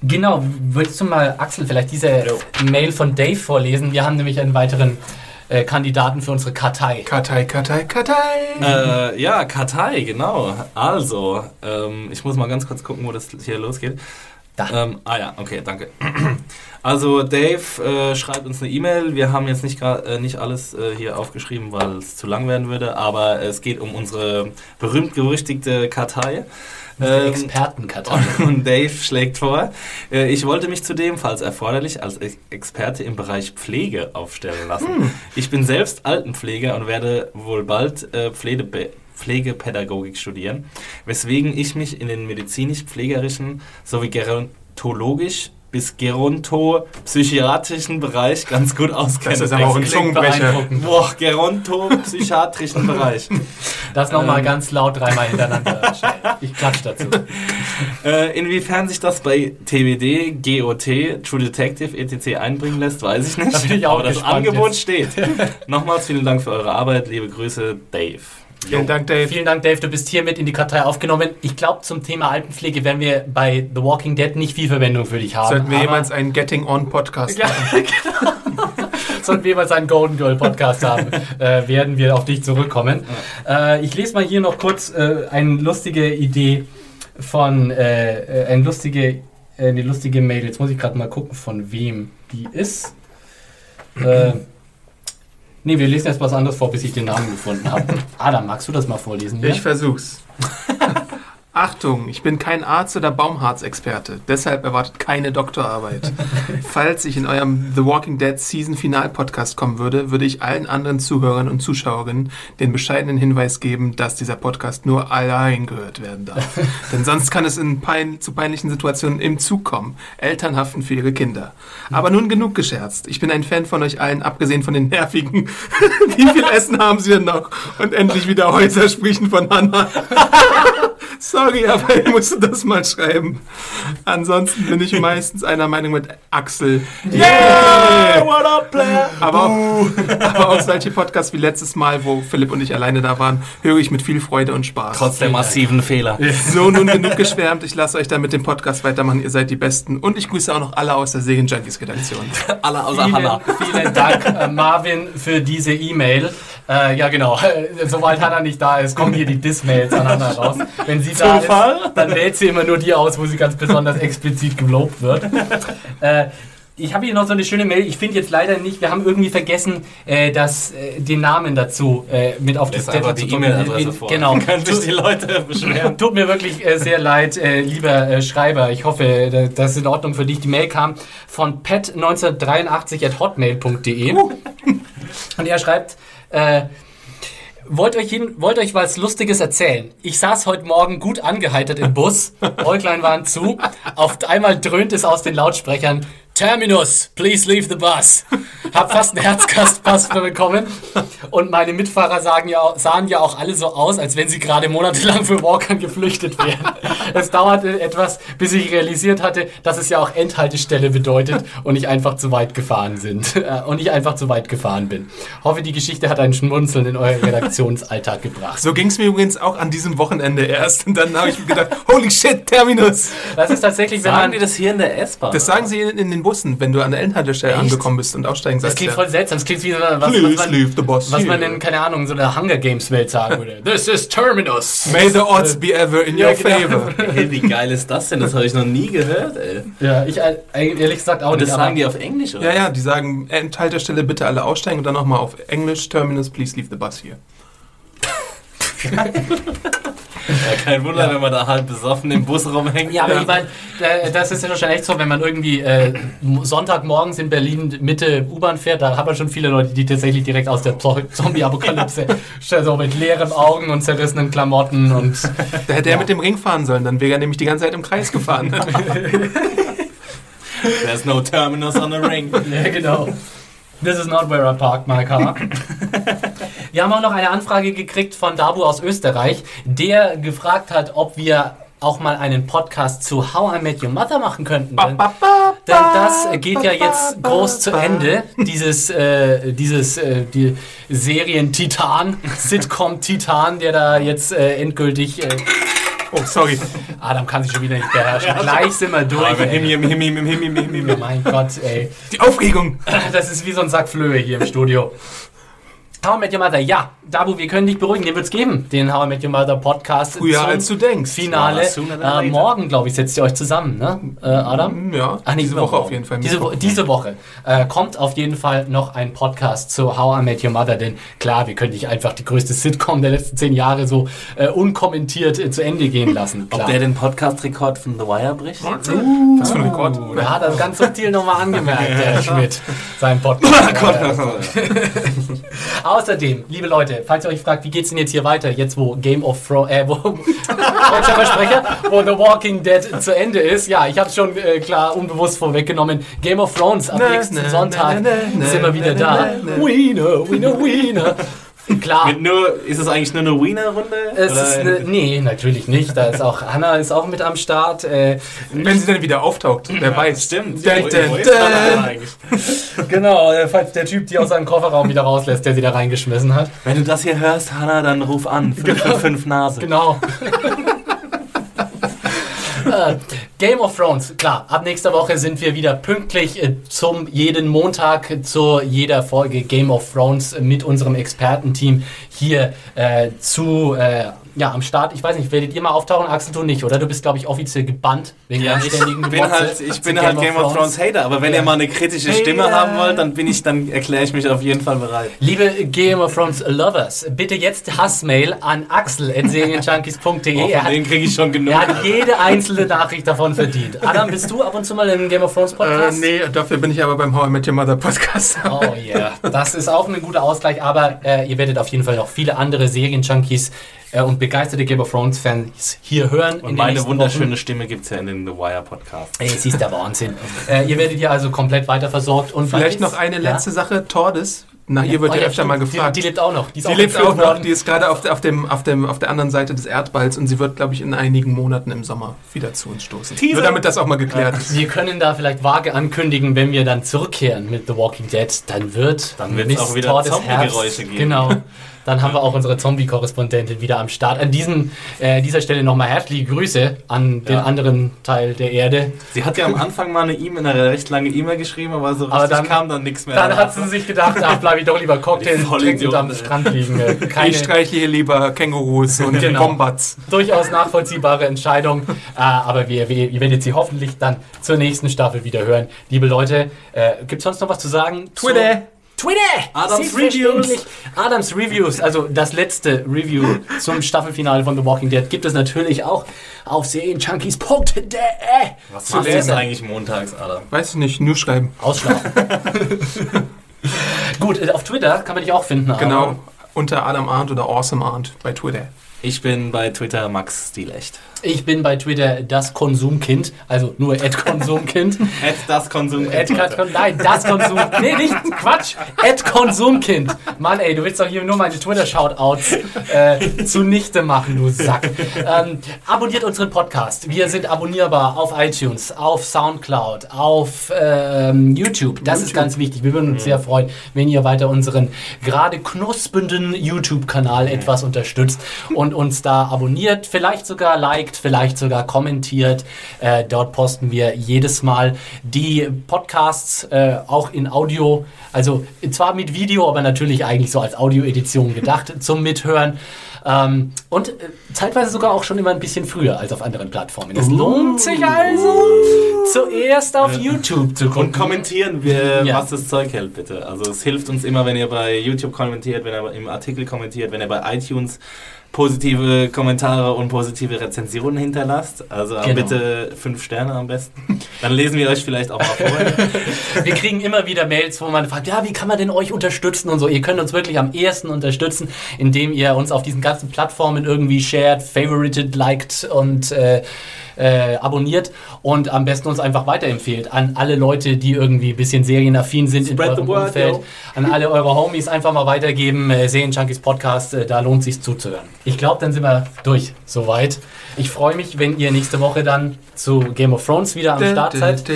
genau, würdest du mal, Axel, vielleicht diese Mail von Dave vorlesen? Wir haben nämlich einen weiteren äh, Kandidaten für unsere Kartei. Kartei, Kartei, Kartei. Äh, ja, Kartei, genau. Also, ähm, ich muss mal ganz kurz gucken, wo das hier losgeht. Ähm, ah ja, okay, danke. Also Dave äh, schreibt uns eine E-Mail. Wir haben jetzt nicht, äh, nicht alles äh, hier aufgeschrieben, weil es zu lang werden würde, aber es geht um unsere berühmt-gerüchtigte Kartei. Ähm, Expertenkartei. Und Dave schlägt vor, äh, ich wollte mich zudem, falls erforderlich, als Experte im Bereich Pflege aufstellen lassen. Hm. Ich bin selbst Altenpfleger und werde wohl bald äh, Pflege Pflegepädagogik studieren, weswegen ich mich in den medizinisch-pflegerischen sowie gerontologisch bis geronto-psychiatrischen Bereich ganz gut auskenne. Das ist aber auch ein Zungenbrecher. Boah, geronto-psychiatrischen Bereich. Das nochmal ähm. ganz laut dreimal hintereinander. ich klatsch dazu. Äh, inwiefern sich das bei TBD, GOT, True Detective, etc. einbringen lässt, weiß ich nicht. Da bin ich auch aber das Angebot jetzt. steht. Nochmals vielen Dank für eure Arbeit. Liebe Grüße, Dave. Vielen Dank, Dave. Vielen Dank, Dave. Du bist hier mit in die Kartei aufgenommen. Ich glaube, zum Thema Altenpflege werden wir bei The Walking Dead nicht viel Verwendung für dich haben. Sollten wir jemals einen Getting On Podcast ja, machen? genau. Sollten wir jemals einen Golden Girl Podcast haben, äh, werden wir auf dich zurückkommen. Äh, ich lese mal hier noch kurz äh, eine lustige Idee von, äh, äh, eine lustige, äh, eine lustige Mail. Jetzt muss ich gerade mal gucken, von wem die ist. Nee, wir lesen erst was anderes vor, bis ich den Namen gefunden habe. Adam, magst du das mal vorlesen? Hier? Ich versuch's. Achtung, ich bin kein Arzt oder Baumharzexperte, deshalb erwartet keine Doktorarbeit. Falls ich in eurem The Walking Dead Season Final Podcast kommen würde, würde ich allen anderen Zuhörern und Zuschauerinnen den bescheidenen Hinweis geben, dass dieser Podcast nur allein gehört werden darf. Denn sonst kann es in pein zu peinlichen Situationen im Zug kommen. Eltern haften für ihre Kinder. Aber nun genug gescherzt. Ich bin ein Fan von euch allen, abgesehen von den nervigen. Wie viel Essen haben Sie denn noch? Und endlich wieder Häuser sprechen von Hannah. Sorry, aber ich musste das mal schreiben. Ansonsten bin ich meistens einer Meinung mit Axel. Yeah! What up, player? Aber auch, aber auch solche Podcasts wie letztes Mal, wo Philipp und ich alleine da waren, höre ich mit viel Freude und Spaß. Trotz der massiven Fehler. So, nun genug geschwärmt. Ich lasse euch dann mit dem Podcast weitermachen. Ihr seid die Besten. Und ich grüße auch noch alle aus der Serien Junkies Redaktion. alle außer vielen, Hanna. Vielen Dank, äh, Marvin, für diese E-Mail. Äh, ja, genau. Sobald Hanna nicht da ist, kommen hier die Dismails an Hanna raus. Wenn sie da ist, dann wählt sie immer nur die aus, wo sie ganz besonders explizit gelobt wird. Äh, ich habe hier noch so eine schöne Mail. Ich finde jetzt leider nicht, wir haben irgendwie vergessen, äh, das, äh, den Namen dazu äh, mit auf das Zettel zu tun. E-Mail-Adresse vor. Genau. Können sich die Leute beschweren. Tut mir wirklich äh, sehr leid, äh, lieber äh, Schreiber. Ich hoffe, das ist in Ordnung für dich. Die Mail kam von pet1983 at hotmail.de. Uh. Und er schreibt, äh, wollt euch, hin, wollt euch was Lustiges erzählen. Ich saß heute Morgen gut angeheitert im Bus, Äuglein waren zu, auf einmal dröhnt es aus den Lautsprechern, Terminus, please leave the bus. Hab fast einen Herzkastpass bekommen. Und meine Mitfahrer sagen ja, sahen ja auch alle so aus, als wenn sie gerade monatelang für Walkern geflüchtet wären. Es dauerte etwas, bis ich realisiert hatte, dass es ja auch Endhaltestelle bedeutet und ich einfach zu weit gefahren sind. Äh, und ich einfach zu weit gefahren bin. Hoffe, die Geschichte hat einen Schmunzeln in euren Redaktionsalltag gebracht. So ging es mir übrigens auch an diesem Wochenende erst. Und dann habe ich mir gedacht, holy shit, Terminus. Das ist tatsächlich, wenn sagen man... die das hier in der S-Bahn? Das sagen sie in, in den Bussen, wenn du an der Endhaltestelle angekommen bist und aussteigen sollst. Das klingt voll seltsam. Das klingt wie so was, was, man, leave the bus was man in, keine Ahnung, so einer Hunger Games Welt sagen würde. This is Terminus. May the odds be ever in your genau. favor. Hey, wie geil ist das denn? Das habe ich noch nie gehört, ey. Ja, ich äh, ehrlich gesagt auch und nicht. Das sagen die auf Englisch, oder? Ja, ja, die sagen Endhaltestelle bitte alle aussteigen und dann nochmal auf Englisch Terminus, please leave the bus here. Ja, kein Wunder, ja. wenn man da halb besoffen im Bus rumhängt. Ja, aber ich meine, das ist ja schon echt so, wenn man irgendwie äh, Sonntagmorgens in Berlin Mitte U-Bahn fährt, da hat man schon viele Leute, die tatsächlich direkt aus der Zombie-Apokalypse ja. so mit leeren Augen und zerrissenen Klamotten und. Da hätte er mit dem Ring fahren sollen, dann wäre er nämlich die ganze Zeit im Kreis gefahren. There's no terminus on the ring. Ja, genau. This is not where I parked my car. Wir haben auch noch eine Anfrage gekriegt von Dabu aus Österreich, der gefragt hat, ob wir auch mal einen Podcast zu How I Met Your Mother machen könnten. Denn, denn das geht ja jetzt groß zu Ende. Dieses, äh, dieses äh, die Serien-Titan, Sitcom-Titan, der da jetzt äh, endgültig. Äh, Oh, sorry. Adam kann sich schon wieder nicht beherrschen. Gleich sind wir durch. Aber him, him, him, him, him, him, him. Mein Gott, ey. Die Aufregung. Das ist wie so ein Sack Flöhe hier im Studio. How I Met Your Mother, ja. Dabu, wir können dich beruhigen, den wird es geben, den How I Met Your Mother Podcast. Früher als du denkst. Finale. Ja, äh, morgen, glaube ich, setzt ihr euch zusammen, ne, äh, Adam? Mm, ja, Ach, diese Woche auf jeden Fall. Diese, Wo diese Woche äh, kommt auf jeden Fall noch ein Podcast zu How I Met Your Mother, denn klar, wir können nicht einfach die größte Sitcom der letzten zehn Jahre so äh, unkommentiert äh, zu Ende gehen lassen. Klar. Ob der den Podcast-Rekord von The Wire bricht? Uh, Was für ein Rekord? Uh, hat er ganz subtil nochmal angemerkt, der Schmidt, sein Podcast. Außerdem, liebe Leute, falls ihr euch fragt, wie geht's denn jetzt hier weiter, jetzt wo Game of Thrones, äh, wo, deutscher Versprecher, wo The Walking Dead zu Ende ist, ja, ich habe schon äh, klar unbewusst vorweggenommen, Game of Thrones am nächsten Sonntag sind wir wieder da. Wiener, Wiener, Wiener. Klar. Mit nur, ist es eigentlich nur eine Wiener-Runde? Es ist eine, nee, natürlich nicht. Da ist auch Hanna ist auch mit am Start. Äh, Wenn sie dann wieder auftaucht, wer weiß. Stimmt. Dun, dun, dun. genau, äh, falls der Typ die aus seinem Kofferraum wieder rauslässt, der sie da reingeschmissen hat. Wenn du das hier hörst, Hanna, dann ruf an. 555 genau. Nase. Genau. Game of Thrones, klar, ab nächster Woche sind wir wieder pünktlich äh, zum jeden Montag zu jeder Folge Game of Thrones mit unserem Expertenteam hier äh, zu äh, ja, am Start. Ich weiß nicht, werdet ihr mal auftauchen? Axel, du nicht, oder? Du bist, glaube ich, offiziell gebannt wegen ja, ich bin halt, ich bin halt Game of Thrones Hater, aber wenn ja. ihr mal eine kritische Stimme hey, haben wollt, dann bin ich, dann erkläre ich mich auf jeden Fall bereit. Liebe Game of Thrones Lovers, bitte jetzt Hassmail an axel.serienjunkies.de. Oh, von denen kriege ich schon genug. Er hat jede einzelne Nachricht davon verdient. Adam, bist du ab und zu mal im Game of Thrones Podcast? Äh, nee, dafür bin ich aber beim How I Met Your Mother Podcast. Oh yeah, das ist auch ein guter Ausgleich, aber äh, ihr werdet auf jeden Fall noch viele andere Serienjunkies äh, und begeisterte Game of Thrones Fans hier hören. Und meine wunderschöne Wochen. Stimme gibt es ja in den The Wire Podcast. Ey, es ist der Wahnsinn. äh, ihr werdet hier also komplett weiter versorgt. Und Vielleicht noch eine letzte ja? Sache, Tordes. Nach ihr wird oh, ja, öfter stimmt. mal gefragt. Die, die, lebt auch noch. Die, die auch lebt auch noch. Worden. Die ist gerade auf, auf, dem, auf, dem, auf der anderen Seite des Erdballs und sie wird, glaube ich, in einigen Monaten im Sommer wieder zu uns stoßen. Teaser. Nur damit das auch mal geklärt ist. Wir können da vielleicht vage ankündigen, wenn wir dann zurückkehren mit The Walking Dead, dann wird dann wird es auch wieder Zombie-Geräusche geben. Genau. Dann haben wir auch unsere Zombie-Korrespondentin wieder am Start. An diesen, äh, dieser Stelle nochmal herzliche Grüße an den ja. anderen Teil der Erde. Sie hat ja am Anfang mal eine E-Mail, eine recht lange E-Mail geschrieben, aber so aber dann, kam dann nichts mehr. Dann hat sie sich gedacht, ach, bleib ich doch lieber Cocktail trinken am Strand liegen. Keine, ich streiche hier lieber Kängurus und genau. Bombats. Durchaus nachvollziehbare Entscheidung, äh, aber wir, wir, ihr werdet sie hoffentlich dann zur nächsten Staffel wieder hören. Liebe Leute, äh, gibt es sonst noch was zu sagen? Twitter! Twitter! Adams Reviews! Adams Reviews, also das letzte Review zum Staffelfinale von The Walking Dead, gibt es natürlich auch auf serienjunkies.de. Was machst du denn eigentlich montags, Adam? Weiß ich nicht, nur schreiben. Ausschlafen. Gut, äh, auf Twitter kann man dich auch finden. Genau, unter Adam Arndt oder Awesome Arndt bei Twitter. Ich bin bei Twitter Max Stilecht. Ich bin bei Twitter das Konsumkind, also nur Ad Konsumkind. Ad das Konsumkind. Ad, nein, das Konsum. Nee, nicht Quatsch. Ad Konsumkind. Mann, ey, du willst doch hier nur meine Twitter-Shoutouts äh, zunichte machen, du Sack. Ähm, abonniert unseren Podcast. Wir sind abonnierbar auf iTunes, auf Soundcloud, auf ähm, YouTube. Das YouTube. ist ganz wichtig. Wir würden uns mhm. sehr freuen, wenn ihr weiter unseren gerade knuspenden YouTube-Kanal mhm. etwas unterstützt und uns da abonniert. Vielleicht sogar liked liked, vielleicht sogar kommentiert. Äh, dort posten wir jedes Mal die Podcasts äh, auch in Audio, also zwar mit Video, aber natürlich eigentlich so als Audio-Edition gedacht zum Mithören. Ähm, und äh, zeitweise sogar auch schon immer ein bisschen früher als auf anderen Plattformen. Es uh. lohnt sich also, zuerst auf ja. YouTube zu gucken. Und kommentieren, wir, ja. was das Zeug hält, bitte. Also es hilft uns immer, wenn ihr bei YouTube kommentiert, wenn ihr im Artikel kommentiert, wenn ihr bei iTunes positive Kommentare und positive Rezensionen hinterlasst. Also genau. bitte fünf Sterne am besten. Dann lesen wir euch vielleicht auch mal vor. wir kriegen immer wieder Mails, wo man fragt, ja, wie kann man denn euch unterstützen und so. Ihr könnt uns wirklich am ehesten unterstützen, indem ihr uns auf diesen ganzen Plattformen irgendwie shared, favorited, liked und äh, äh, abonniert und am besten uns einfach weiterempfehlt an alle Leute, die irgendwie ein bisschen serienaffin sind Spread in eurem word, Umfeld. Yo. An alle eure Homies einfach mal weitergeben. Äh, Serienjunkies Podcast, äh, da lohnt sich zuzuhören. Ich glaube, dann sind wir durch soweit. Ich freue mich, wenn ihr nächste Woche dann zu Game of Thrones wieder am Start seid.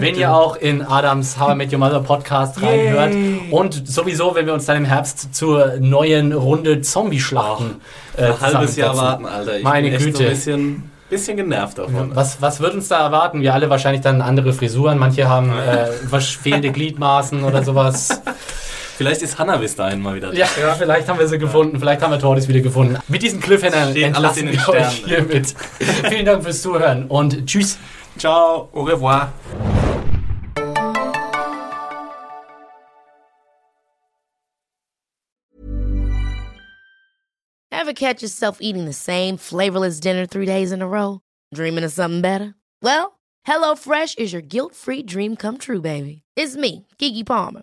Wenn ihr auch in Adams How I Met Your Mother Podcast reinhört. Und sowieso, wenn wir uns dann im Herbst zur neuen Runde Zombie-Schlachten äh, Ein halbes Jahr warten, Alter. Ich Meine Güte. So ein bisschen bisschen genervt davon. Was, was wird uns da erwarten? Wir alle wahrscheinlich dann andere Frisuren. Manche haben äh, fehlende Gliedmaßen oder sowas. Vielleicht ist Hannah bis dahin mal wieder da. Ja, ja, vielleicht haben wir sie gefunden. Vielleicht haben wir Tortis wieder gefunden. Mit diesem Cliffhanger entlassen wir euch hiermit. Vielen Dank fürs Zuhören und tschüss. Ciao. Au revoir. Ever catch yourself eating the same flavorless dinner three days in a row? Dreaming of something better? Well, HelloFresh is your guilt-free dream come true, baby. It's me, Kiki Palmer.